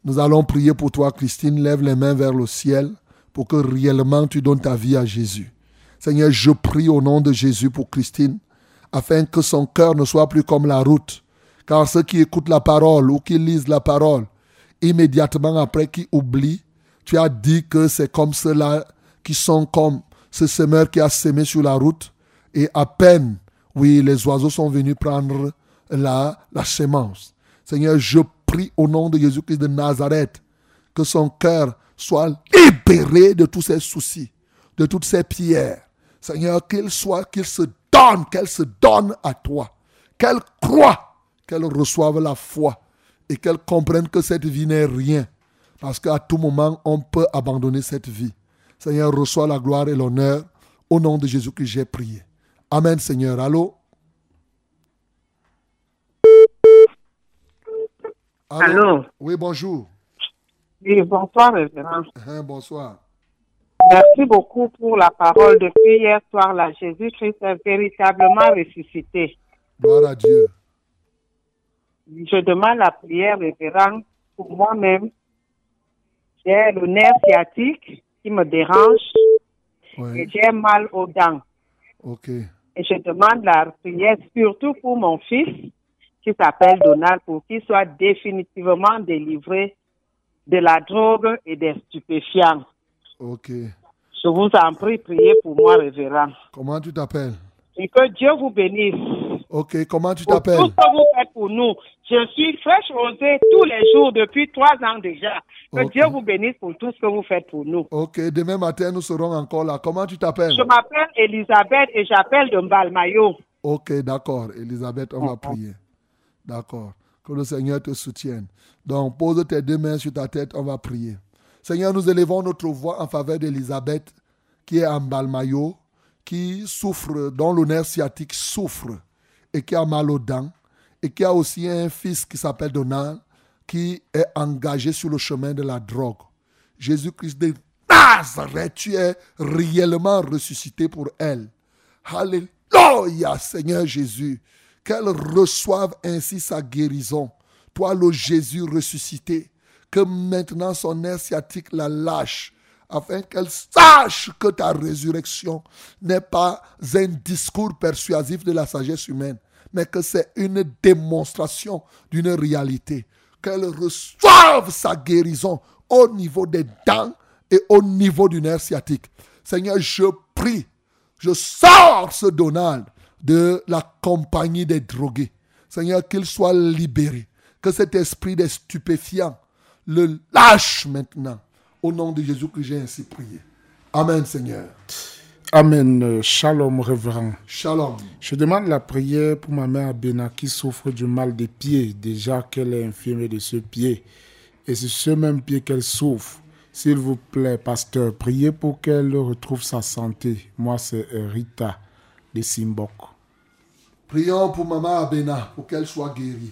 Nous allons prier pour toi, Christine. Lève les mains vers le ciel pour que réellement tu donnes ta vie à Jésus. Seigneur, je prie au nom de Jésus pour Christine, afin que son cœur ne soit plus comme la route. Car ceux qui écoutent la parole ou qui lisent la parole, immédiatement après qui oublient, tu as dit que c'est comme ceux-là qui sont comme ce semeur qui a semé sur la route. Et à peine, oui, les oiseaux sont venus prendre la, la semence. Seigneur, je prie au nom de Jésus-Christ de Nazareth que son cœur soit libéré de tous ses soucis, de toutes ses pierres. Seigneur, qu'il soit, qu'il se donne, qu'elle se donne à toi, qu'elle croit, qu'elle reçoive la foi et qu'elle comprenne que cette vie n'est rien. Parce qu'à tout moment, on peut abandonner cette vie. Seigneur, reçois la gloire et l'honneur. Au nom de Jésus que j'ai prié. Amen, Seigneur. Allô? Allô? Oui, bonjour. Oui, bonsoir, révérend. Hein, bonsoir. Merci beaucoup pour la parole depuis hier soir. Là, Jésus-Christ est véritablement ressuscité. Gloire à Dieu. Je demande la prière, révérend, pour moi-même. J'ai le nerf sciatique qui me dérange et j'ai mal aux dents. Ok. Et je demande la prière surtout pour mon fils qui s'appelle Donald pour qu'il soit définitivement délivré de la drogue et des stupéfiants. Ok. Je vous en prie, priez pour moi, révérend. Comment tu t'appelles? Et que Dieu vous bénisse Ok. Comment tu pour tout t'appelles? ce que vous faites pour nous. Je suis fraîche rosée tous les jours depuis trois ans déjà. Que. Dieu vous bénisse pour tout ce que vous faites pour nous. Ok. Demain matin, nous serons encore là. Comment tu t'appelles? Je m'appelle Elisabeth et j'appelle de Mbalmayo. Ok, d'accord. Elisabeth, on va prier. D'accord. Que le Seigneur te soutienne. Donc, pose tes deux mains sur ta tête, on va prier. Seigneur, nous élevons notre voix en faveur d'Elisabeth, qui est en Balmayo, qui souffre, dont le nerf sciatique souffre et qui a mal aux dents, et qui a aussi un fils qui s'appelle Donald, qui est engagé sur le chemin de la drogue. Jésus-Christ de Nazareth, tu es réellement ressuscité pour elle. Alléluia, Seigneur Jésus. Qu'elle reçoive ainsi sa guérison. Toi, le Jésus ressuscité, que maintenant son air sciatique la lâche, afin qu'elle sache que ta résurrection n'est pas un discours persuasif de la sagesse humaine, mais que c'est une démonstration d'une réalité. Qu'elle reçoive sa guérison au niveau des dents et au niveau du nerf sciatique. Seigneur, je prie, je sors ce Donald de la compagnie des drogués. Seigneur, qu'il soit libéré. Que cet esprit des stupéfiants le lâche maintenant. Au nom de Jésus que j'ai ainsi prié. Amen, Seigneur. Amen. Shalom, révérend. Shalom. Je demande la prière pour ma mère Abena qui souffre du mal des pieds, déjà qu'elle est infirmée de ce pied. Et c'est ce même pied qu'elle souffre. S'il vous plaît, pasteur, priez pour qu'elle retrouve sa santé. Moi, c'est Rita de Simbok. Prions pour Maman Abena, pour qu'elle soit guérie.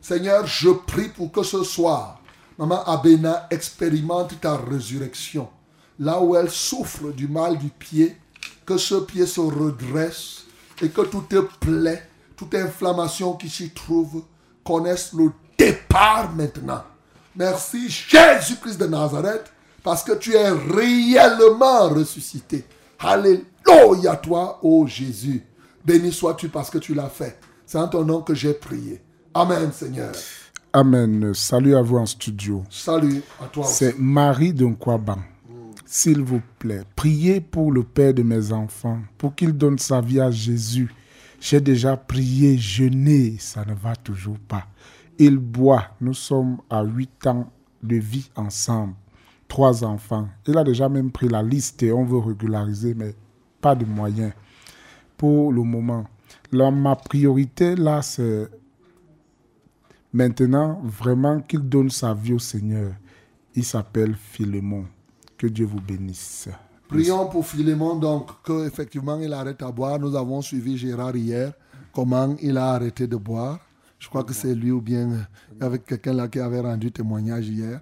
Seigneur, je prie pour que ce soir, Maman Abena expérimente ta résurrection. Là où elle souffre du mal du pied, que ce pied se redresse et que toute plaie, toute inflammation qui s'y trouve connaisse le départ maintenant. Merci Jésus-Christ de Nazareth parce que tu es réellement ressuscité. Alléluia toi, ô Jésus. Béni sois-tu parce que tu l'as fait. C'est en ton nom que j'ai prié. Amen, Seigneur. Amen. Salut à vous en studio. Salut à toi. C'est Marie de Nkwaban. S'il vous plaît, priez pour le père de mes enfants, pour qu'il donne sa vie à Jésus. J'ai déjà prié, jeûné, ça ne va toujours pas. Il boit, nous sommes à 8 ans de vie ensemble, trois enfants. Il a déjà même pris la liste et on veut régulariser, mais pas de moyens pour le moment. Là, ma priorité, là, c'est maintenant vraiment qu'il donne sa vie au Seigneur. Il s'appelle Philémon. Que Dieu vous bénisse. Prions pour Philémon, donc, qu'effectivement il arrête à boire. Nous avons suivi Gérard hier, comment il a arrêté de boire. Je crois que c'est lui ou bien euh, avec quelqu'un là qui avait rendu témoignage hier.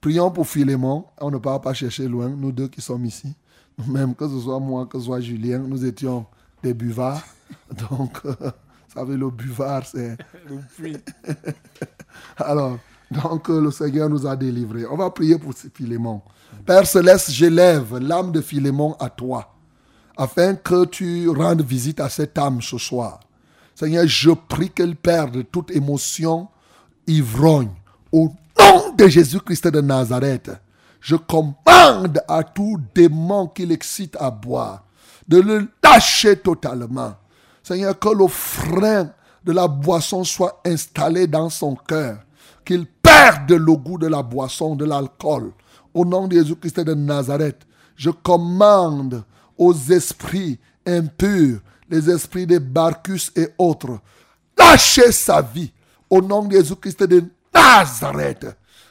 Prions pour Philémon. On ne part pas chercher loin, nous deux qui sommes ici. Même que ce soit moi, que ce soit Julien, nous étions des buvards. Donc, euh, savez, le buvard, c'est... Alors, donc le Seigneur nous a délivrés. On va prier pour Philémon. Père Céleste, j'élève l'âme de Philémon à toi, afin que tu rendes visite à cette âme ce soir. Seigneur, je prie qu'elle perde toute émotion ivrogne. Au nom de Jésus-Christ de Nazareth, je commande à tout démon qui l'excite à boire de le lâcher totalement. Seigneur, que le frein de la boisson soit installé dans son cœur, qu'il perde le goût de la boisson, de l'alcool. Au nom de Jésus-Christ de Nazareth, je commande aux esprits impurs, les esprits des Barcus et autres, lâcher sa vie. Au nom de Jésus-Christ de Nazareth,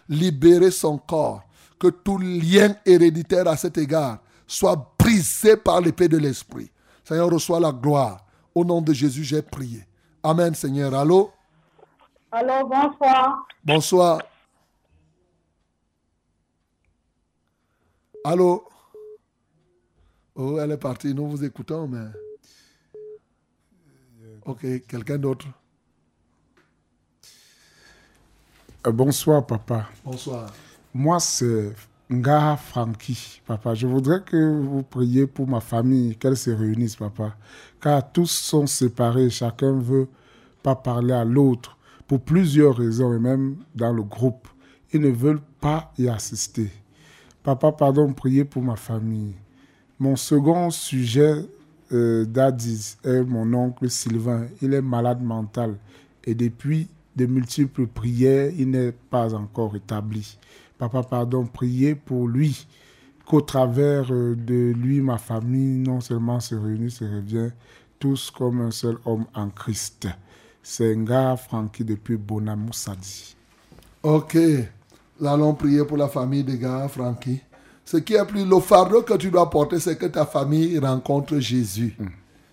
libérer son corps, que tout lien héréditaire à cet égard soit brisé par l'épée de l'esprit. Seigneur, reçois la gloire. Au nom de Jésus, j'ai prié. Amen, Seigneur. Allô? Allô, bonsoir. Bonsoir. Allô? Oh, elle est partie. Nous vous écoutons, mais. Ok, quelqu'un d'autre? Euh, bonsoir, papa. Bonsoir. Moi, c'est Ngaha Frankie, papa. Je voudrais que vous priez pour ma famille, qu'elle se réunisse, papa. Car tous sont séparés, chacun veut pas parler à l'autre pour plusieurs raisons, et même dans le groupe. Ils ne veulent pas y assister. Papa, pardon, priez pour ma famille. Mon second sujet euh, d'Addis est mon oncle Sylvain. Il est malade mental et depuis de multiples prières, il n'est pas encore établi. Papa, pardon, priez pour lui, qu'au travers euh, de lui, ma famille non seulement se réunit, se revient tous comme un seul homme en Christ. C'est un gars Francky depuis Bonamoussadi. Ok. Nous allons prier pour la famille de gars, Frankie. Ce qui est plus le fardeau que tu dois porter, c'est que ta famille rencontre Jésus.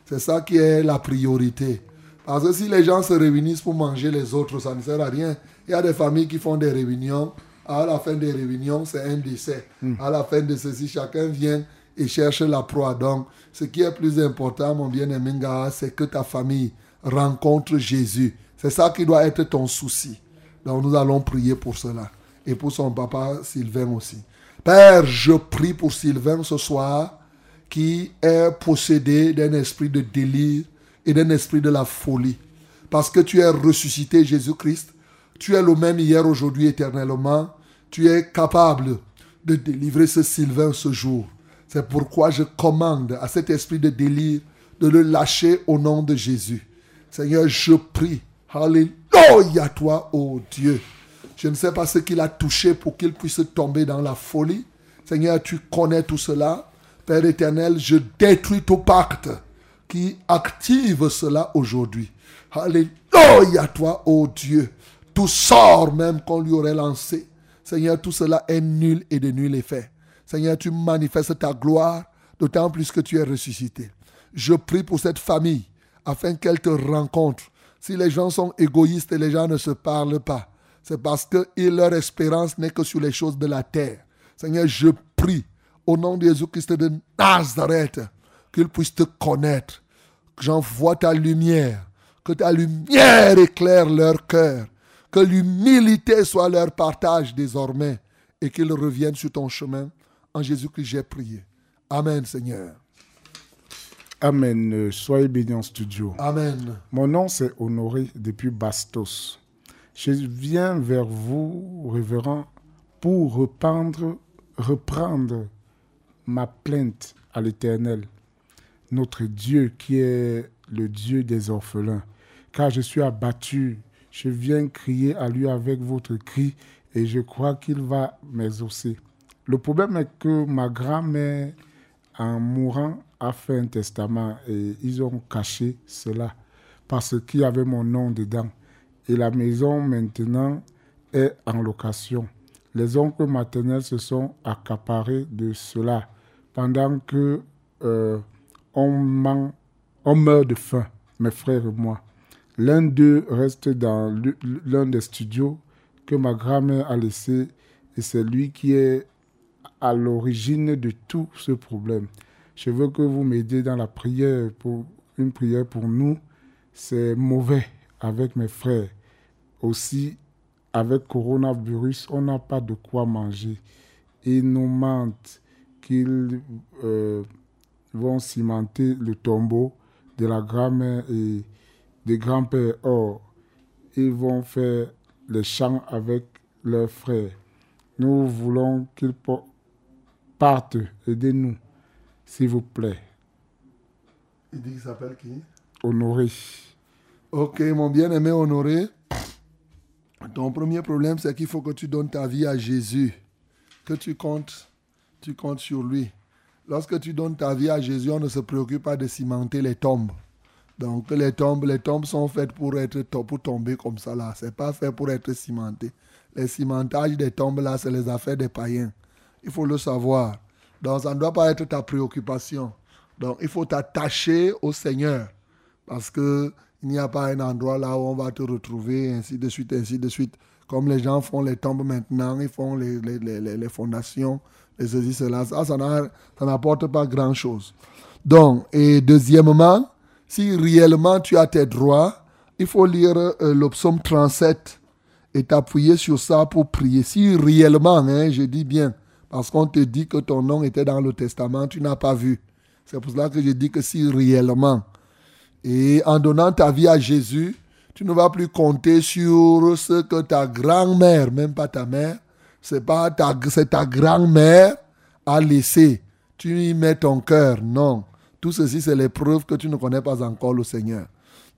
C'est ça qui est la priorité. Parce que si les gens se réunissent pour manger les autres, ça ne sert à rien. Il y a des familles qui font des réunions À la fin des réunions, c'est un décès. À la fin de ceci, chacun vient et cherche la proie. Donc, ce qui est plus important, mon bien-aimé c'est que ta famille rencontre Jésus. C'est ça qui doit être ton souci. Donc, nous allons prier pour cela. Et pour son papa Sylvain aussi. Père, je prie pour Sylvain ce soir qui est possédé d'un esprit de délire et d'un esprit de la folie. Parce que tu es ressuscité, Jésus-Christ. Tu es le même hier, aujourd'hui, éternellement. Tu es capable de délivrer ce Sylvain ce jour. C'est pourquoi je commande à cet esprit de délire de le lâcher au nom de Jésus. Seigneur, je prie. Alléluia toi, ô Dieu. Je ne sais pas ce qu'il a touché pour qu'il puisse tomber dans la folie. Seigneur, tu connais tout cela. Père éternel, je détruis tout pacte qui active cela aujourd'hui. Alléluia toi, ô Dieu. Tout sort même qu'on lui aurait lancé. Seigneur, tout cela est nul et de nul effet. Seigneur, tu manifestes ta gloire, d'autant plus que tu es ressuscité. Je prie pour cette famille afin qu'elle te rencontre. Si les gens sont égoïstes et les gens ne se parlent pas, c'est parce que leur espérance n'est que sur les choses de la terre. Seigneur, je prie au nom de Jésus-Christ de Nazareth qu'ils puissent te connaître. Que j'envoie ta lumière, que ta lumière éclaire leur cœur, que l'humilité soit leur partage désormais et qu'ils reviennent sur ton chemin. En Jésus-Christ, j'ai prié. Amen, Seigneur. Amen. Euh, Soyez bénis en studio. Amen. Mon nom, c'est Honoré depuis Bastos. Je viens vers vous, révérend, pour reprendre, reprendre ma plainte à l'Éternel, notre Dieu qui est le Dieu des orphelins. Car je suis abattu, je viens crier à lui avec votre cri et je crois qu'il va m'exaucer. Le problème est que ma grand-mère, en mourant, a fait un testament et ils ont caché cela parce qu'il y avait mon nom dedans. Et la maison maintenant est en location. Les oncles maternels se sont accaparés de cela pendant que euh, on, on meurt de faim, mes frères et moi. L'un d'eux reste dans l'un des studios que ma grand-mère a laissé et c'est lui qui est à l'origine de tout ce problème. Je veux que vous m'aidiez dans la prière, pour une prière pour nous. C'est mauvais avec mes frères. Aussi, avec coronavirus, on n'a pas de quoi manger. Ils nous mentent qu'ils euh, vont cimenter le tombeau de la grand-mère et des grands-pères. Or, ils vont faire les chants avec leurs frères. Nous voulons qu'ils partent. Aidez-nous, s'il vous plaît. Il dit qu'il s'appelle qui? Honoré. Ok, mon bien-aimé honoré. Ton premier problème, c'est qu'il faut que tu donnes ta vie à Jésus. Que tu comptes, tu comptes sur lui. Lorsque tu donnes ta vie à Jésus, on ne se préoccupe pas de cimenter les tombes. Donc les tombes, les tombes sont faites pour être pour tomber comme ça là. C'est pas fait pour être cimenté. Les cimentages des tombes là, c'est les affaires des païens. Il faut le savoir. Donc ça ne doit pas être ta préoccupation. Donc il faut t'attacher au Seigneur. Parce que il n'y a pas un endroit là où on va te retrouver, ainsi de suite, ainsi de suite. Comme les gens font les tombes maintenant, ils font les, les, les, les- fondations, les ceci, cela. Ça, ça n'apporte pas grand-chose. Donc, et deuxièmement, si réellement tu as tes droits, il faut lire euh, le psaume 37 et t'appuyer sur ça pour prier. Si réellement, hein, je dis bien, parce qu'on te dit que ton nom était dans le testament, tu n'as pas vu. C'est pour cela que je dis que si réellement. Et en donnant ta vie à Jésus, tu ne vas plus compter sur ce que ta grand-mère, même pas ta mère, c'est pas ta, c'est ta grand-mère a laissé. Tu y mets ton cœur. Non. Tout ceci, c'est les preuves que tu ne connais pas encore le Seigneur.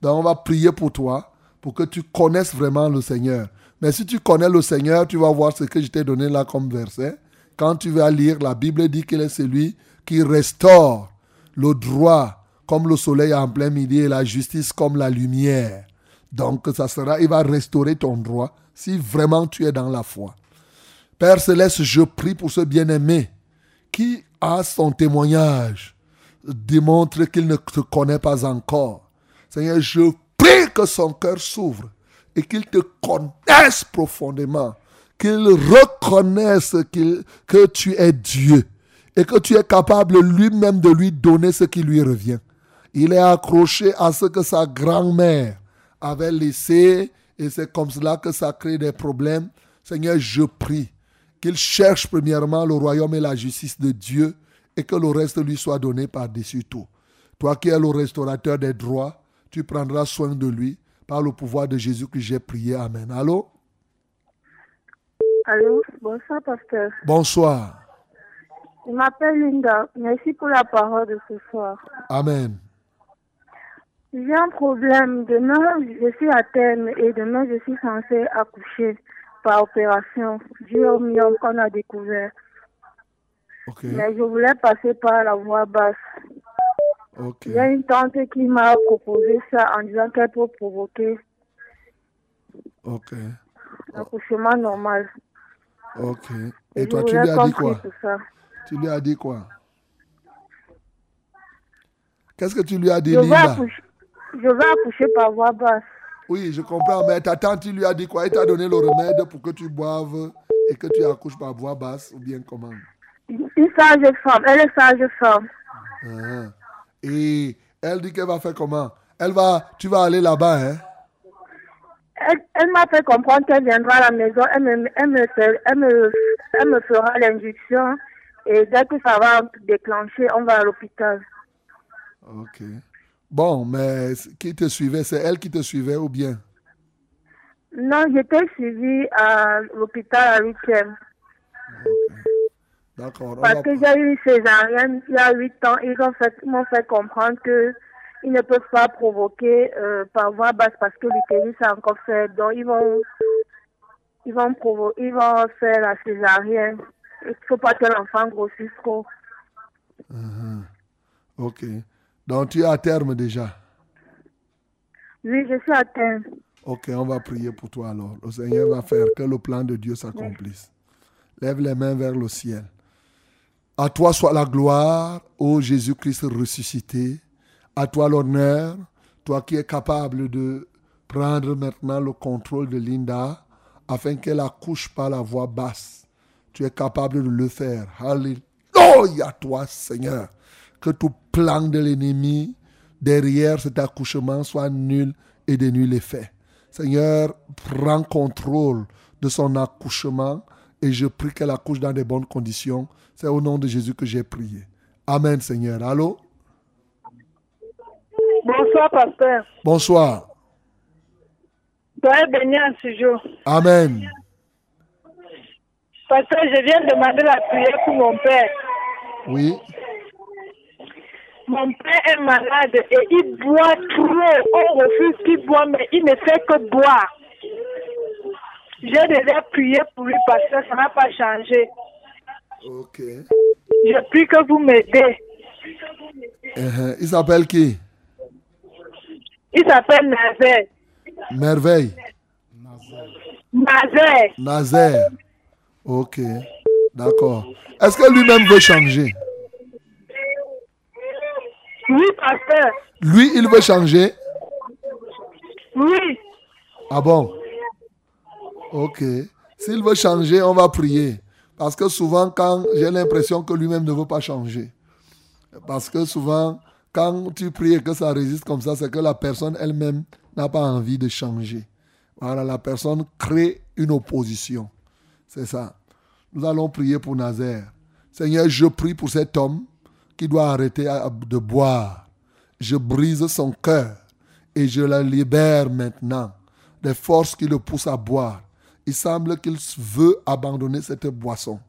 Donc, on va prier pour toi, pour que tu connaisses vraiment le Seigneur. Mais si tu connais le Seigneur, tu vas voir ce que je t'ai donné là comme verset. Quand tu vas lire, la Bible dit qu'il est celui qui restaure le droit comme le soleil en plein midi et la justice comme la lumière. Donc, ça sera, il va restaurer ton droit si vraiment tu es dans la foi. Père Céleste, je prie pour ce bien-aimé qui a son témoignage, démontre qu'il ne te connaît pas encore. Seigneur, je prie que son cœur s'ouvre et qu'il te connaisse profondément, qu'il reconnaisse qu'il- que tu es Dieu et que tu es capable lui-même de lui donner ce qui lui revient. Il est accroché à ce que sa grand-mère avait laissé et c'est comme cela que ça crée des problèmes. Seigneur, je prie qu'il cherche premièrement le royaume et la justice de Dieu et que le reste lui soit donné par-dessus tout. Toi qui es le restaurateur des droits, tu prendras soin de lui par le pouvoir de Jésus que j'ai prié. Amen. Allô? Allô, bonsoir pasteur. Bonsoir. Je m'appelle Linda. Merci pour la parole de ce soir. Amen. J'ai un problème. Demain, je suis à terme et demain, je suis censée accoucher par opération du myome qu'on a découvert. Mais je voulais passer par la voie basse. Ok. Il y a une tante qui m'a proposé ça en disant qu'elle peut provoquer Ok. l'accouchement normal. Ok. Et toi, tu lui as dit quoi? Tu lui as dit quoi? Qu'est-ce que tu lui as dit, Je vais, accoucher, je vais accoucher par voie basse. Oui, je comprends, mais ta tante, tu lui as dit quoi? Il t'a donné le remède pour que tu boives et que tu accouches par voix basse ou bien comment? Une sage femme, elle est sage femme. Ah. Et elle dit qu'elle va faire comment? Elle va, tu vas aller là-bas, hein? Elle, elle m'a fait comprendre qu'elle viendra à la maison, elle me, elle me, fait- elle me, elle me fera l'injection et dès que ça va déclencher, on va à l'hôpital. Ok. Bon, mais qui te suivait C'est elle qui te suivait ou bien? Non, j'étais suivie à l'hôpital à 8e D'accord. parce que j'ai eu une césarienne il y a 8 ans. Ils ont fait, ils m'ont fait comprendre que ils ne peuvent pas provoquer euh, par voie basse parce que l'utérus est encore fait. Donc ils vont, ils vont provo- ils vont faire la césarienne. Il ne faut pas que l'enfant grossisse trop. Mhm. Ok. Donc tu es à terme déjà? Oui, je suis atteinte. Ok, on va prier pour toi alors. Le Seigneur va faire que le plan de Dieu s'accomplisse. Lève les mains vers le ciel. À toi soit la gloire, ô Jésus-Christ ressuscité. À toi l'honneur, toi qui es capable de prendre maintenant le contrôle de Linda afin qu'elle accouche par la voix basse. Tu es capable de le faire. Alléluia, toi Seigneur. Que tout plan de l'ennemi derrière cet accouchement soit nul et de nul effet. Seigneur, prends contrôle de son accouchement et je prie qu'elle accouche dans de bonnes conditions. C'est au nom de Jésus que j'ai prié. Amen, Seigneur. Allô? Bonsoir, pasteur. Bonsoir. Soyez béni en ce jour. Amen. Pasteur, je viens demander la prière pour mon père. Oui. Mon père est malade et il boit trop. On refuse qu'il boit, mais il ne fait que boire. J'ai déjà prié pour lui, pasteur, ça n'a pas changé. Ok. Je prie que vous m'aidez. Uh-huh. Il s'appelle qui? Il s'appelle Nazaire. Merveille. Nazaire. Nazaire. Ok. D'accord. Est-ce que lui-même veut changer? Oui, pasteur. Lui, il veut changer? Oui. Ah bon? Ok. S'il veut changer, on va prier. Parce que souvent, quand j'ai l'impression que lui-même ne veut pas changer. Parce que souvent, quand tu pries et que ça résiste comme ça, c'est que la personne elle-même n'a pas envie de changer. Voilà, la personne crée une opposition. C'est ça. Nous allons prier pour Nazaire. Seigneur, je prie pour cet homme qui doit arrêter de boire. Je brise son cœur et je la libère maintenant des forces qui le poussent à boire. Il semble qu'il veut abandonner cette boisson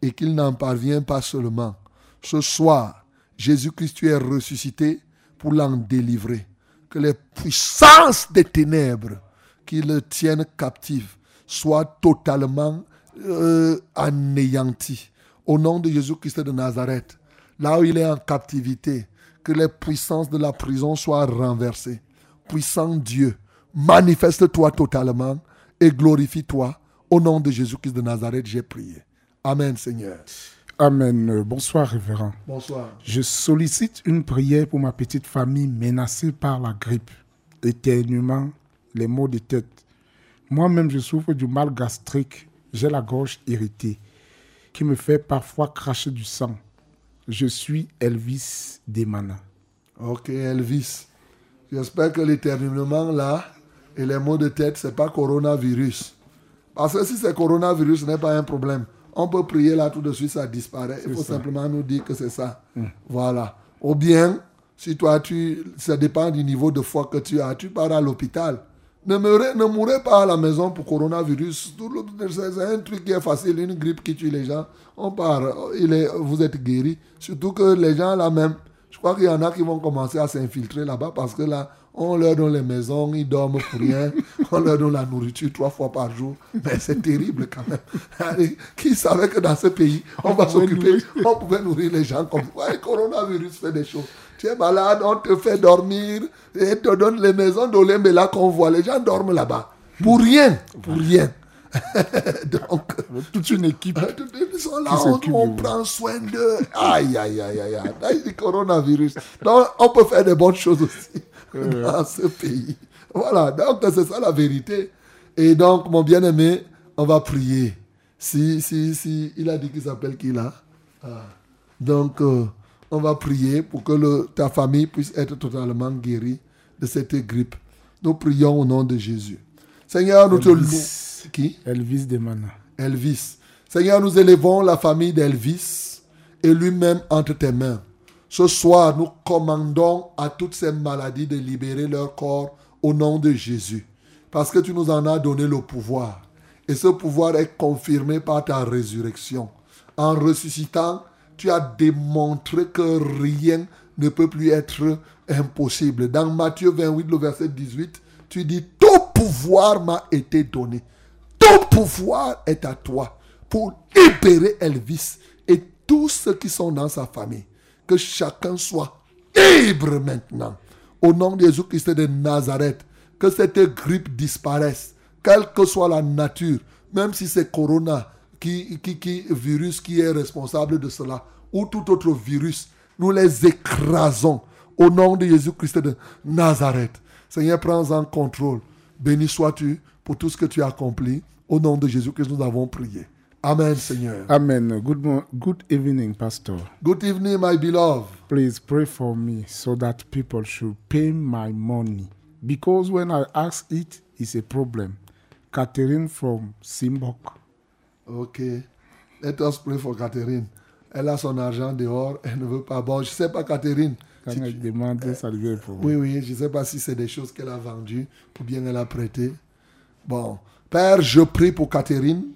et qu'il n'en parvient pas seulement. Ce soir, Jésus-Christ, tu es ressuscité pour l'en délivrer. Que les puissances des ténèbres qui le tiennent captif soient totalement euh, anéanties. Au nom de Jésus-Christ de Nazareth, là où il est en captivité, que les puissances de la prison soient renversées. Puissant Dieu, manifeste-toi totalement et glorifie-toi. Au nom de Jésus-Christ de Nazareth, j'ai prié. Amen, Seigneur. Amen. Bonsoir, révérend. Bonsoir. Je sollicite une prière pour ma petite famille menacée par la grippe, éternuement, les maux de tête. Moi-même, je souffre du mal gastrique J'ai la gorge irritée qui me fait parfois cracher du sang. Je suis Elvis Demana. Ok, Elvis. J'espère que l'éternuement là et les maux de tête, c'est pas coronavirus. Parce que si c'est coronavirus, ce n'est pas un problème. On peut prier là tout de suite, ça disparaît. Il faut ça. simplement nous dire que c'est ça. Voilà. Ou bien, si toi, tu, ça dépend du niveau de foi que tu as, tu pars à l'hôpital. Ne mourrez, ne mourrez pas à la maison pour coronavirus. C'est c'est un truc qui est facile, une grippe qui tue les gens. On part, il est, vous êtes guéri. Surtout que les gens là même, crois qu'il y en a qui vont commencer à s'infiltrer là-bas parce que là, on leur donne les maisons, ils dorment pour rien. on leur donne la nourriture trois fois par jour. Mais c'est terrible quand même. Allez, Qui savait que dans ce pays, on, va s'occuper, on pouvait nourrir les gens comme ça. Ouais, coronavirus fait des choses. Tu es malade, on te fait dormir et te donne les maisons d'Olembela qu'on voit. Les gens dorment là-bas. Pour rien. Pour rien. Donc, Toute une équipe. ils sont là, on, on prend soin d'eux. Aïe, aïe, aïe, aïe, aïe. Dit coronavirus. Donc, on peut faire des bonnes choses aussi dans ce pays. Voilà, donc c'est ça la vérité. Et donc, mon bien-aimé, on va prier. Si, si, si, il a dit qu'il s'appelle qui là? Ah. Donc, euh, on va prier pour que le- ta famille puisse être totalement guérie de cette grippe. Nous prions au nom de Jésus. Seigneur, nous te louons. Elvis. Qui? Elvis Demana. Elvis. Seigneur, nous élevons la famille d'Elvis et lui-même entre tes mains. Ce soir, nous commandons à toutes ces maladies de libérer leur corps au nom de Jésus. Parce que tu nous en as donné le pouvoir. Et ce pouvoir est confirmé par ta résurrection. En ressuscitant, tu as démontré que rien ne peut plus être impossible. Dans Matthieu 28, le verset 18, tu dis, tout pouvoir m'a été donné. Tout pouvoir est à toi pour libérer Elvis et tous ceux qui sont dans sa famille. Que chacun soit libre maintenant. Au nom de Jésus-Christ de Nazareth, que cette grippe disparaisse, quelle que soit la nature, même si c'est Corona, qui, qui, qui, virus qui est responsable de cela, ou tout autre virus, nous les écrasons au nom de Jésus-Christ de Nazareth. Seigneur, prends en contrôle. Béni sois-tu pour tout ce que tu as accompli. Au nom de Jésus-Christ, nous avons prié. Amen, Seigneur. Amen. Good, good evening, Pastor. Good evening, my beloved. Please pray for me so that people should pay my money. Because when I ask it, it's a problem. Catherine from Simbok. Ok. Let us pray for Catherine. Elle a son argent dehors, elle ne veut pas. Bon, je ne sais pas, Catherine. Quand si elle tu- demande, ça devient un problème. Oui, oui, je ne sais pas si c'est des choses qu'elle a vendues ou bien elle a prêtées. Bon. Père, je prie pour Catherine,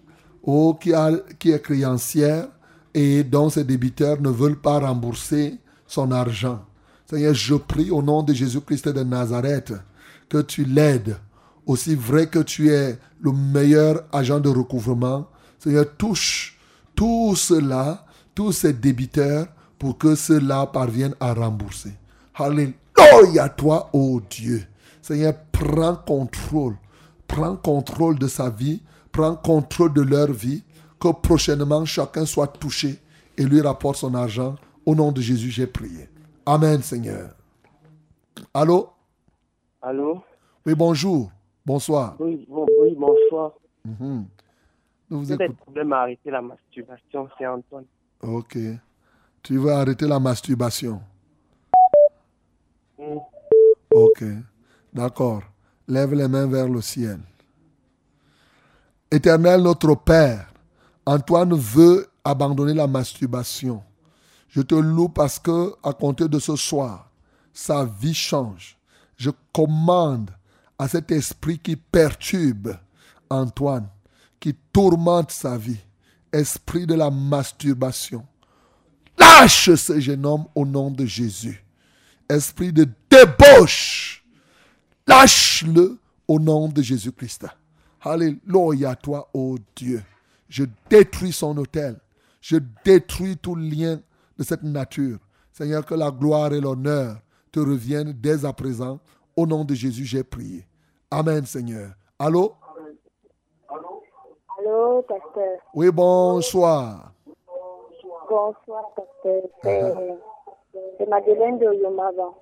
oh, qui, est créancière et dont ses débiteurs ne veulent pas rembourser son argent. Seigneur, je prie au nom de Jésus-Christ de Nazareth que tu l'aides. Aussi vrai que tu es le meilleur agent de recouvrement, Seigneur, touche tout cela, tous ces débiteurs, pour que cela parvienne à rembourser. Alléluia toi, ô Dieu. Seigneur, prends contrôle. Prends contrôle de sa vie. Prends contrôle de leur vie. Que prochainement chacun soit touché et lui rapporte son argent. Au nom de Jésus, j'ai prié. Amen, Seigneur. Allô? Allô? Oui, bonjour. Bonsoir. oui, bon, oui, bonsoir. Mhm. Nous vous écoutons. problèmes à arrêter la masturbation, c'est Antoine. Ok. Tu veux arrêter la masturbation? Mm. Ok. D'accord. Lève les mains vers le ciel. Éternel notre Père, Antoine veut abandonner la masturbation. Je te loue parce que à compter de ce soir, sa vie change. Je commande à cet esprit qui perturbe Antoine, qui tourmente sa vie, esprit de la masturbation. Lâche ce jeune homme au nom de Jésus. Esprit de débauche, lâche-le au nom de Jésus-Christ. Alléluia à toi, ô Dieu. Je détruis son hôtel. Je détruis tout lien de cette nature. Seigneur, que la gloire et l'honneur te reviennent dès à présent. Au nom de Jésus, j'ai prié. Amen, Seigneur. Allô? Allô, pasteur. Oui, bonsoir. Bonsoir, pasteur. C'est c'est Madeleine de Yomava.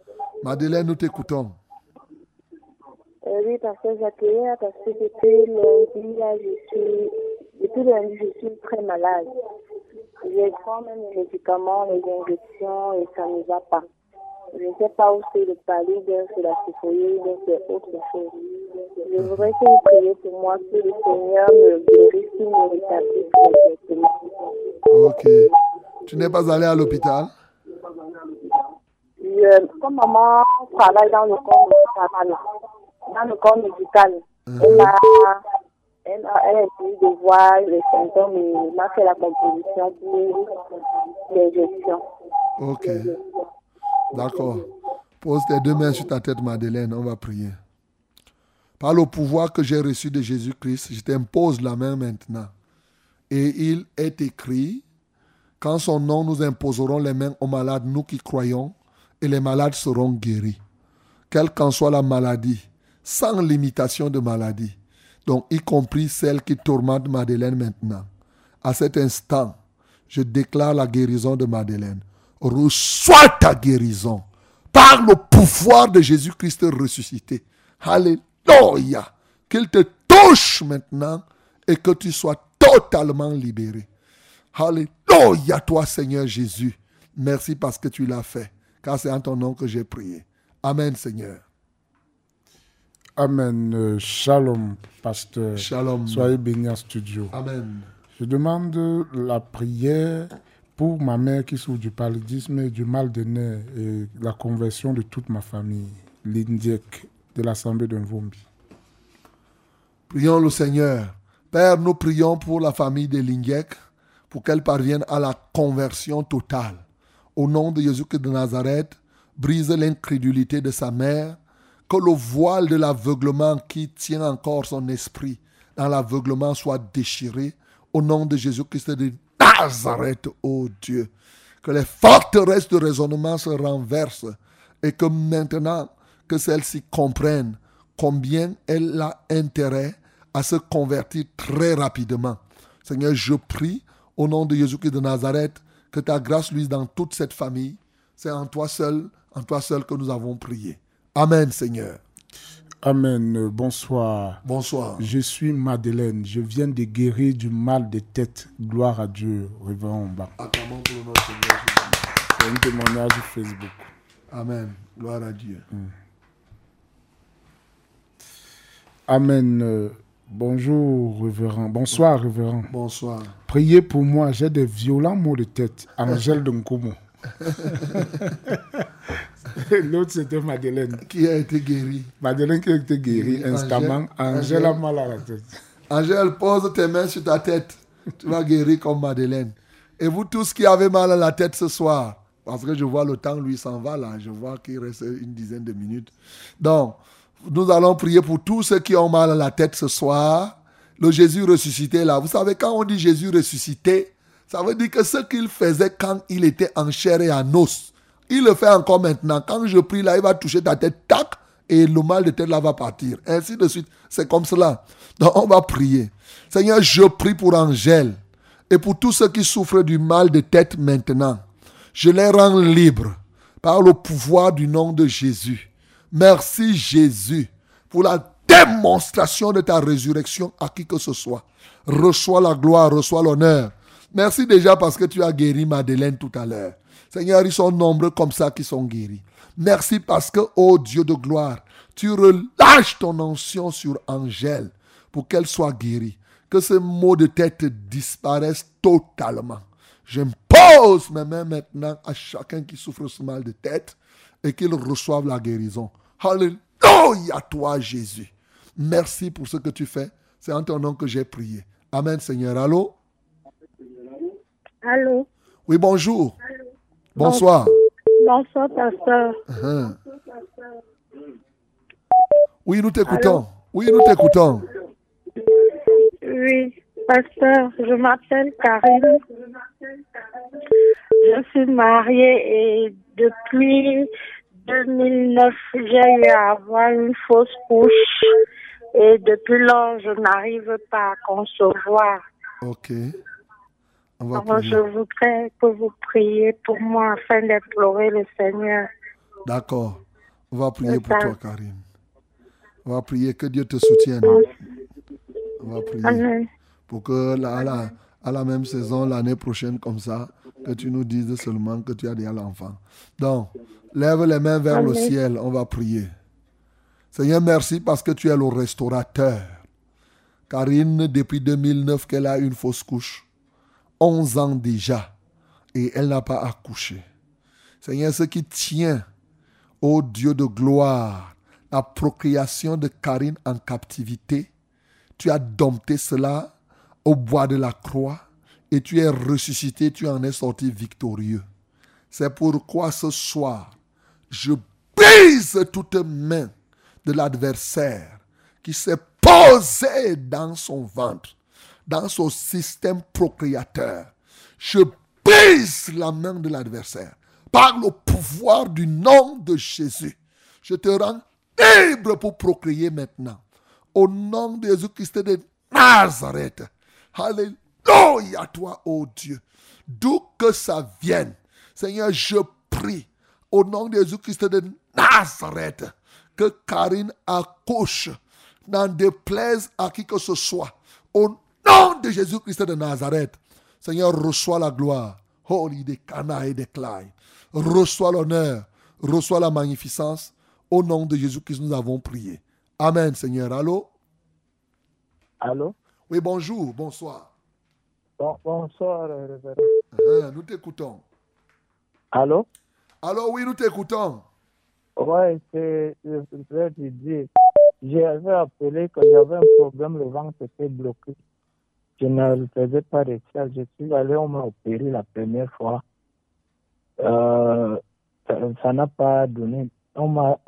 Madeleine, nous t'écoutons. Oui, pasteur, j'accueille parce que depuis lundi, là, je suis depuis lundi, je suis très malade. Je prends même les médicaments, les injections et ça ne va pas. Je ne sais pas où c'est le palais, bien c'est la bien c'est autre chose. Je voudrais que vous priez pour moi, que le Seigneur me guérisse, qu'il me rétablisse complètement. Ok. Tu n'es pas allé à l'hôpital? Je- comme maman travaille dans le corps médical, dans le corps médical, elle a, elle a, elle a essayé de voir les symptômes et m'a fait la composition pour l'injection. Ok. D'accord. Pose tes deux mains sur ta tête, Madeleine. On va prier. Par le pouvoir que j'ai reçu de Jésus-Christ, je t'impose la main maintenant. Et il est écrit, qu'en son nom nous imposerons les mains aux malades, nous qui croyons, et les malades seront guéris. Quelle qu'en soit la maladie, sans limitation de maladie, donc y compris celle qui tourmente Madeleine maintenant. À cet instant, je déclare la guérison de Madeleine. Reçois ta guérison par le pouvoir de Jésus-Christ ressuscité. Alléluia. Qu'il te touche maintenant et que tu sois totalement libéré. Alléluia, toi Seigneur Jésus. Merci parce que tu l'as fait. Car c'est en ton nom que j'ai prié. Amen Seigneur. Amen. Euh, Shalom, pasteur. Shalom. Soyez bénis en studio. Amen. Je demande la prière pour ma mère qui souffre du paludisme et du mal de nez et la conversion de toute ma famille, l'Indiek de l'Assemblée de Nvombi. Prions le Seigneur. Père, nous prions pour la famille de Linguec, pour qu'elle parvienne à la conversion totale. Au nom de Jésus-Christ de Nazareth, brise l'incrédulité de sa mère, que le voile de l'aveuglement qui tient encore son esprit dans l'aveuglement soit déchiré. Au nom de Jésus-Christ de Nazareth, ô Dieu. Que les forteresses de raisonnement se renversent et que maintenant que celle-ci comprenne combien elle a intérêt à se convertir très rapidement. Seigneur, je prie au nom de Jésus-Christ de Nazareth que ta grâce luise dans toute cette famille. C'est en toi seul, en toi seul que nous avons prié. Amen, Seigneur. Amen. Euh, Bonsoir. Bonsoir. Je suis Madeleine. Je viens de guérir du mal de tête. Gloire à Dieu, révérend Omba. Acclamons pour le nom de Seigneur Jésus. C'est un témoignage sur Facebook. Amen. Gloire à Dieu. Amen. Euh, Bonjour, révérend. Bonsoir, révérend. Bonsoir. Priez pour moi, j'ai des violents maux de tête. Angèle de Nkomo. L'autre, c'était Madeleine. Qui a été guéri Madeleine qui a été guérie Oui, instamment. Angèle- Angèle a mal à la tête. Angèle, pose tes mains sur ta tête. Tu vas guérir comme Madeleine. Et vous tous qui avez mal à la tête ce soir, parce que je vois le temps, lui, s'en va là. Je vois qu'il reste une dizaine de minutes. Donc, nous allons prier pour tous ceux qui ont mal à la tête ce soir. Le Jésus ressuscité là. Vous savez, quand on dit Jésus ressuscité, ça veut dire que ce qu'il faisait quand il était en chair et en os, il le fait encore maintenant. Quand je prie là, il va toucher ta tête, tac, et le mal de tête là va partir. Ainsi de suite. C'est comme cela. Donc on va prier. Seigneur, je prie pour Angèle et pour tous ceux qui souffrent du mal de tête maintenant. Je les rends libres par le pouvoir du nom de Jésus. Merci Jésus pour la démonstration de ta résurrection à qui que ce soit. Reçois la gloire, reçois l'honneur. Merci déjà parce que tu as guéri Madeleine tout à l'heure. Seigneur, ils sont nombreux comme ça qui sont guéris. Merci parce que, ô Dieu de gloire, tu relâches ton onction sur Angèle pour qu'elle soit guérie. Que ce maux de tête disparaissent totalement. J'impose mes mains maintenant à chacun qui souffre ce mal de tête et qu'il reçoive la guérison. Alléluia, toi Jésus. Merci pour ce que tu fais. C'est en ton nom que j'ai prié. Amen, Seigneur. Allô? Allô? Oui, bonjour. Bonsoir. Bonsoir, pasteur. Hein. Oui, nous t'écoutons. Oui, nous t'écoutons. Oui, pasteur, je m'appelle Karine. Je suis mariée et depuis 2009, j'ai eu à avoir une fausse couche. Et depuis lors, je n'arrive pas à concevoir. Ok. Alors, je voudrais que vous priez pour moi afin d'implorer le Seigneur. D'accord. On va prier pour toi, Karine. On va prier que Dieu te soutienne. On va prier. Amen. Pour que là, à, la, à la même saison, l'année prochaine, comme ça, que tu nous dises seulement que tu as déjà l'enfant. Donc, lève les mains vers le ciel, on va prier. Seigneur, merci parce que tu es le restaurateur. Karine, depuis 2009 qu'elle a une fausse couche, 11 ans déjà, et elle n'a pas accouché. Seigneur, ce qui tient, ô Dieu de gloire, la procréation de Karine en captivité, tu as dompté cela au bois de la croix et tu es ressuscité, tu en es sorti victorieux. C'est pourquoi ce soir, je brise toute main de l'adversaire qui s'est posé dans son ventre, dans son système procréateur. Je brise la main de l'adversaire par le pouvoir du nom de Jésus. Je te rends libre pour procréer maintenant. Au nom de Jésus-Christ de Nazareth. Alléluia à toi, ô Dieu. D'où que ça vienne. Seigneur, je prie au nom de Jésus-Christ de Nazareth que Karine accouche, n'en déplaise à qui que ce soit. Nom de Jésus-Christ de Nazareth, Seigneur, reçois la gloire. Holy de Cana et de Clyde. Reçois l'honneur, reçois la magnificence. Au nom de Jésus-Christ, nous avons prié. Amen, Seigneur. Allô? Allô? Oui, bonjour, bonsoir. Bon- bonsoir, euh, révérend. Hein, nous t'écoutons. Allô? Allô, oui, nous t'écoutons. Ouais, c'est le frère Didier. J'avais appelé que j'avais un problème, le ventre était bloqué. Je ne faisais pas réussir. Je suis allé, on m'a opéré la première fois. Euh, ça ça n'a pas donné. On m'a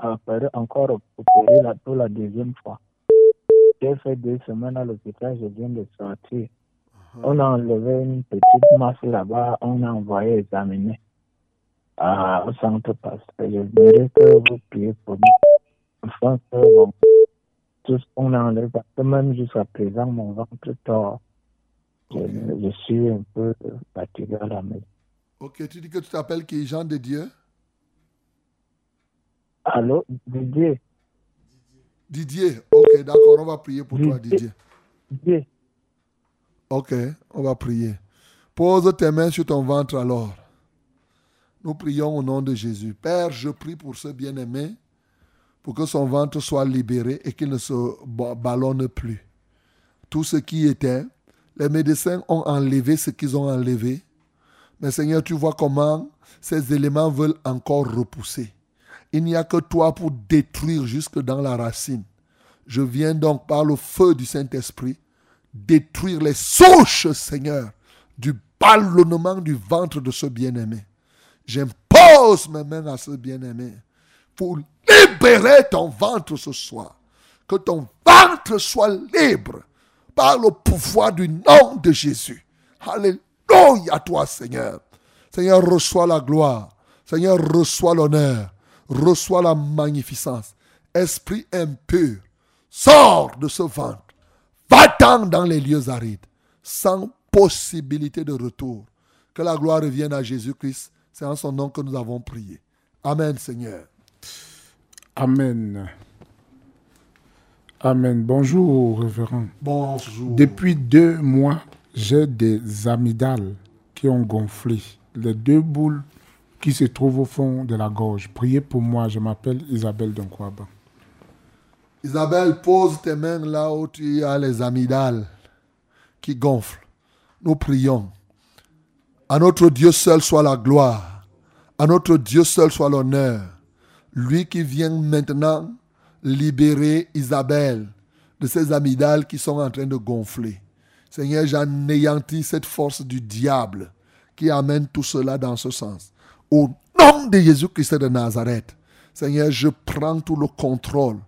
encore opéré la, pour la deuxième fois. J'ai fait deux semaines à l'hôpital, je viens de sortir. On a enlevé une petite masse là-bas, on a envoyé examiner à, au centre pasteur. Je voudrais que vous priez pour nous. Enfin, que, bon, tout ce qu'on a enlevé, parce que même jusqu'à présent, mon ventre tord. Je, je suis un peu fatigué à la maison. Ok, tu dis que tu t'appelles qui? Jean de Dieu? Allô, Didier? Didier. Ok, d'accord, on va prier pour toi, Didier. Didier? Ok, on va prier. Pose tes mains sur ton ventre alors. Nous prions au nom de Jésus. Père, je prie pour ce bien-aimé, pour que son ventre soit libéré et qu'il ne se ba- ballonne plus. Tout ce qui était, les médecins ont enlevé ce qu'ils ont enlevé. Mais Seigneur, tu vois comment ces éléments veulent encore repousser. Il n'y a que toi pour détruire jusque dans la racine. Je viens donc par le feu du Saint-Esprit détruire les souches, Seigneur, du ballonnement du ventre de ce bien-aimé. J'impose mes mains à ce bien-aimé pour libérer ton ventre ce soir. Que ton ventre soit libre par le pouvoir du nom de Jésus. Alléluia à toi, Seigneur. Seigneur, reçois la gloire. Seigneur, reçois l'honneur. Reçois la magnificence. Esprit impur, sors de ce ventre. Va-t'en dans les lieux arides, sans possibilité de retour. Que la gloire revienne à Jésus-Christ. C'est en son nom que nous avons prié. Amen, Seigneur. Amen. Amen. Bonjour, révérend. Bonjour. Depuis deux mois, j'ai des amygdales qui ont gonflé. Les deux boules qui se trouvent au fond de la gorge. Priez pour moi, je m'appelle Isabelle Donkwaba. Isabelle, pose tes mains là où tu as les amygdales qui gonflent. Nous prions. À notre Dieu seul soit la gloire. À notre Dieu seul soit l'honneur. Lui qui vient maintenant libérer Isabelle de ces amygdales qui sont en train de gonfler. Seigneur, j'anéantis cette force du diable qui amène tout cela dans ce sens. Au nom de Jésus-Christ de Nazareth, Seigneur, je prends tout le contrôle.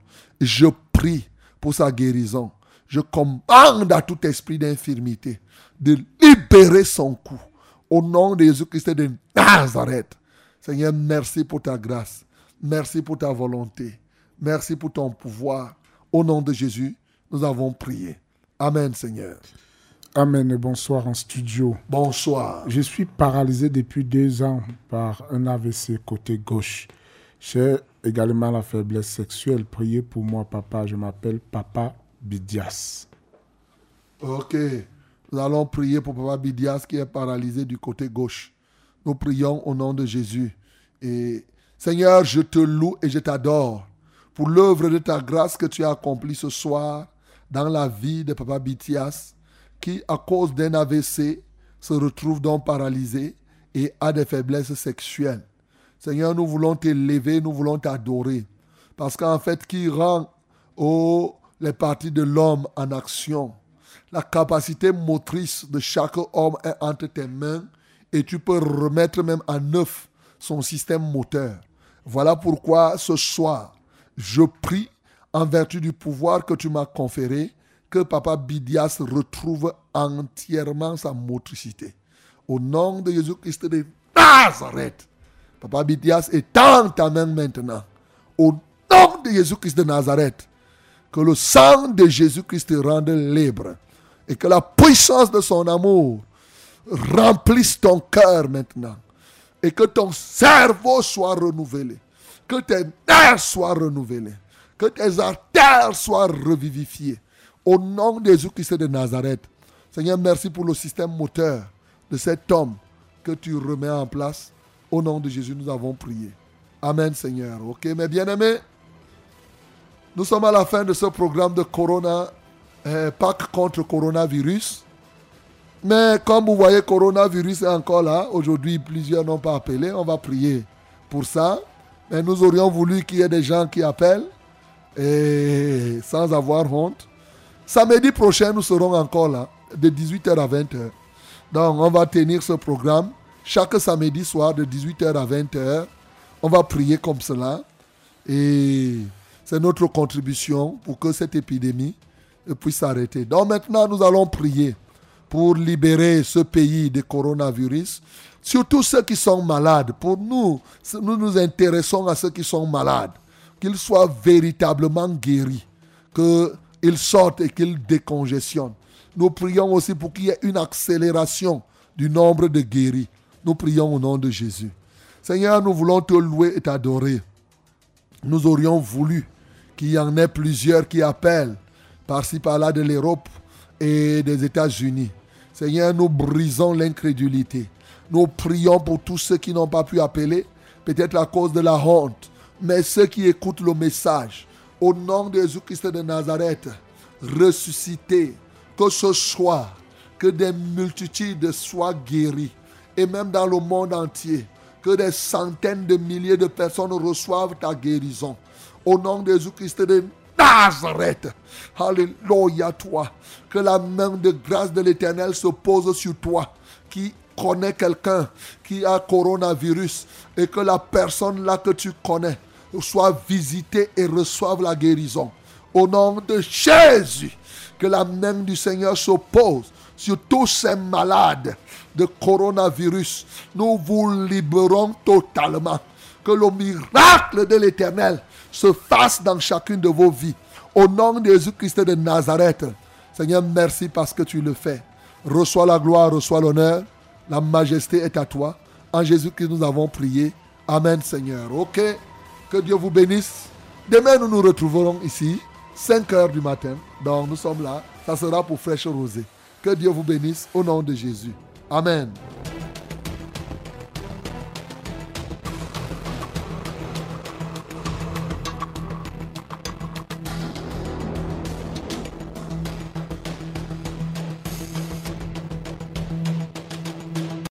Je prie pour sa guérison. Je commande à tout esprit d'infirmité de libérer son cou. Au nom de Jésus-Christ de Nazareth. Seigneur, merci pour ta grâce. Merci pour ta volonté. Merci pour ton pouvoir. Au nom de Jésus, nous avons prié. Amen, Seigneur. Amen et bonsoir en studio. Bonsoir. Je suis paralysé depuis deux ans par un AVC côté gauche. J'ai également la faiblesse sexuelle. Priez pour moi, papa. Je m'appelle Papa Bidias. Ok. Nous allons prier pour Papa Bidias qui est paralysé du côté gauche. Nous prions au nom de Jésus. Et Seigneur, je te loue et je t'adore pour l'œuvre de ta grâce que tu as accomplie ce soir dans la vie de Papa Bitias, qui, à cause d'un AVC, se retrouve donc paralysé et a des faiblesses sexuelles. Seigneur, nous voulons t'élever, nous voulons t'adorer. Parce qu'en fait, qui rend oh, les parties de l'homme en action, la capacité motrice de chaque homme est entre tes mains et tu peux remettre même en neuf son système moteur. Voilà pourquoi ce soir, je prie en vertu du pouvoir que tu m'as conféré, que Papa Bidias retrouve entièrement sa motricité. Au nom de Jésus-Christ de Nazareth, Papa Bidias dans ta main maintenant. Au nom de Jésus-Christ de Nazareth, que le sang de Jésus-Christ te rende libre et que la puissance de son amour remplisse ton cœur maintenant et que ton cerveau soit renouvelé, que tes nerfs soient renouvelés, que tes artères soient revivifiées. Au nom de Jésus-Christ de Nazareth, Seigneur, merci pour le système moteur de cet homme que tu remets en place. Au nom de Jésus, nous avons prié. Amen, Seigneur. Ok, mes bien-aimés, nous sommes à la fin de ce programme de Corona, euh, Pâques contre coronavirus. Mais comme vous voyez, coronavirus est encore là. Aujourd'hui, plusieurs n'ont pas appelé. On va prier pour ça. Mais nous aurions voulu qu'il y ait des gens qui appellent et sans avoir honte. Samedi prochain, nous serons encore là, de 18h à 20h. Donc, on va tenir ce programme chaque samedi soir de 18h à 20h. On va prier comme cela. Et c'est notre contribution pour que cette épidémie puisse s'arrêter. Donc maintenant, nous allons prier pour libérer ce pays du coronavirus. Surtout ceux qui sont malades. Pour nous, nous nous intéressons à ceux qui sont malades. Qu'ils soient véritablement guéris. Qu'ils sortent et qu'ils décongestionnent. Nous prions aussi pour qu'il y ait une accélération du nombre de guéris. Nous prions au nom de Jésus. Seigneur, nous voulons te louer et t'adorer. Nous aurions voulu qu'il y en ait plusieurs qui appellent par-ci par-là de l'Europe et des États-Unis. Seigneur, nous brisons l'incrédulité. Nous prions pour tous ceux qui n'ont pas pu appeler, peut-être à cause de la honte, mais ceux qui écoutent le message. Au nom de Jésus-Christ de Nazareth, ressuscité, que ce soit, que des multitudes soient guéries, et même dans le monde entier, que des centaines de milliers de personnes reçoivent ta guérison. Au nom de Jésus-Christ de Nazareth. Alléluia toi. Que la main de grâce de l'Éternel se pose sur toi qui connaît quelqu'un qui a coronavirus et que la personne là que tu connais soit visitée et reçoive la guérison. Au nom de Jésus, que la main du Seigneur se pose sur tous ces malades de coronavirus. Nous vous libérons totalement. Que le miracle de l'Éternel se fasse dans chacune de vos vies. Au nom de Jésus-Christ de Nazareth. Seigneur, merci parce que tu le fais. Reçois la gloire, reçois l'honneur. La majesté est à toi. En Jésus-Christ, nous avons prié. Amen, Seigneur. Ok. Que Dieu vous bénisse. Demain, nous nous retrouverons ici, 5 heures du matin. Donc, nous sommes là. Ça sera pour fraîche rosée. Que Dieu vous bénisse au nom de Jésus. Amen.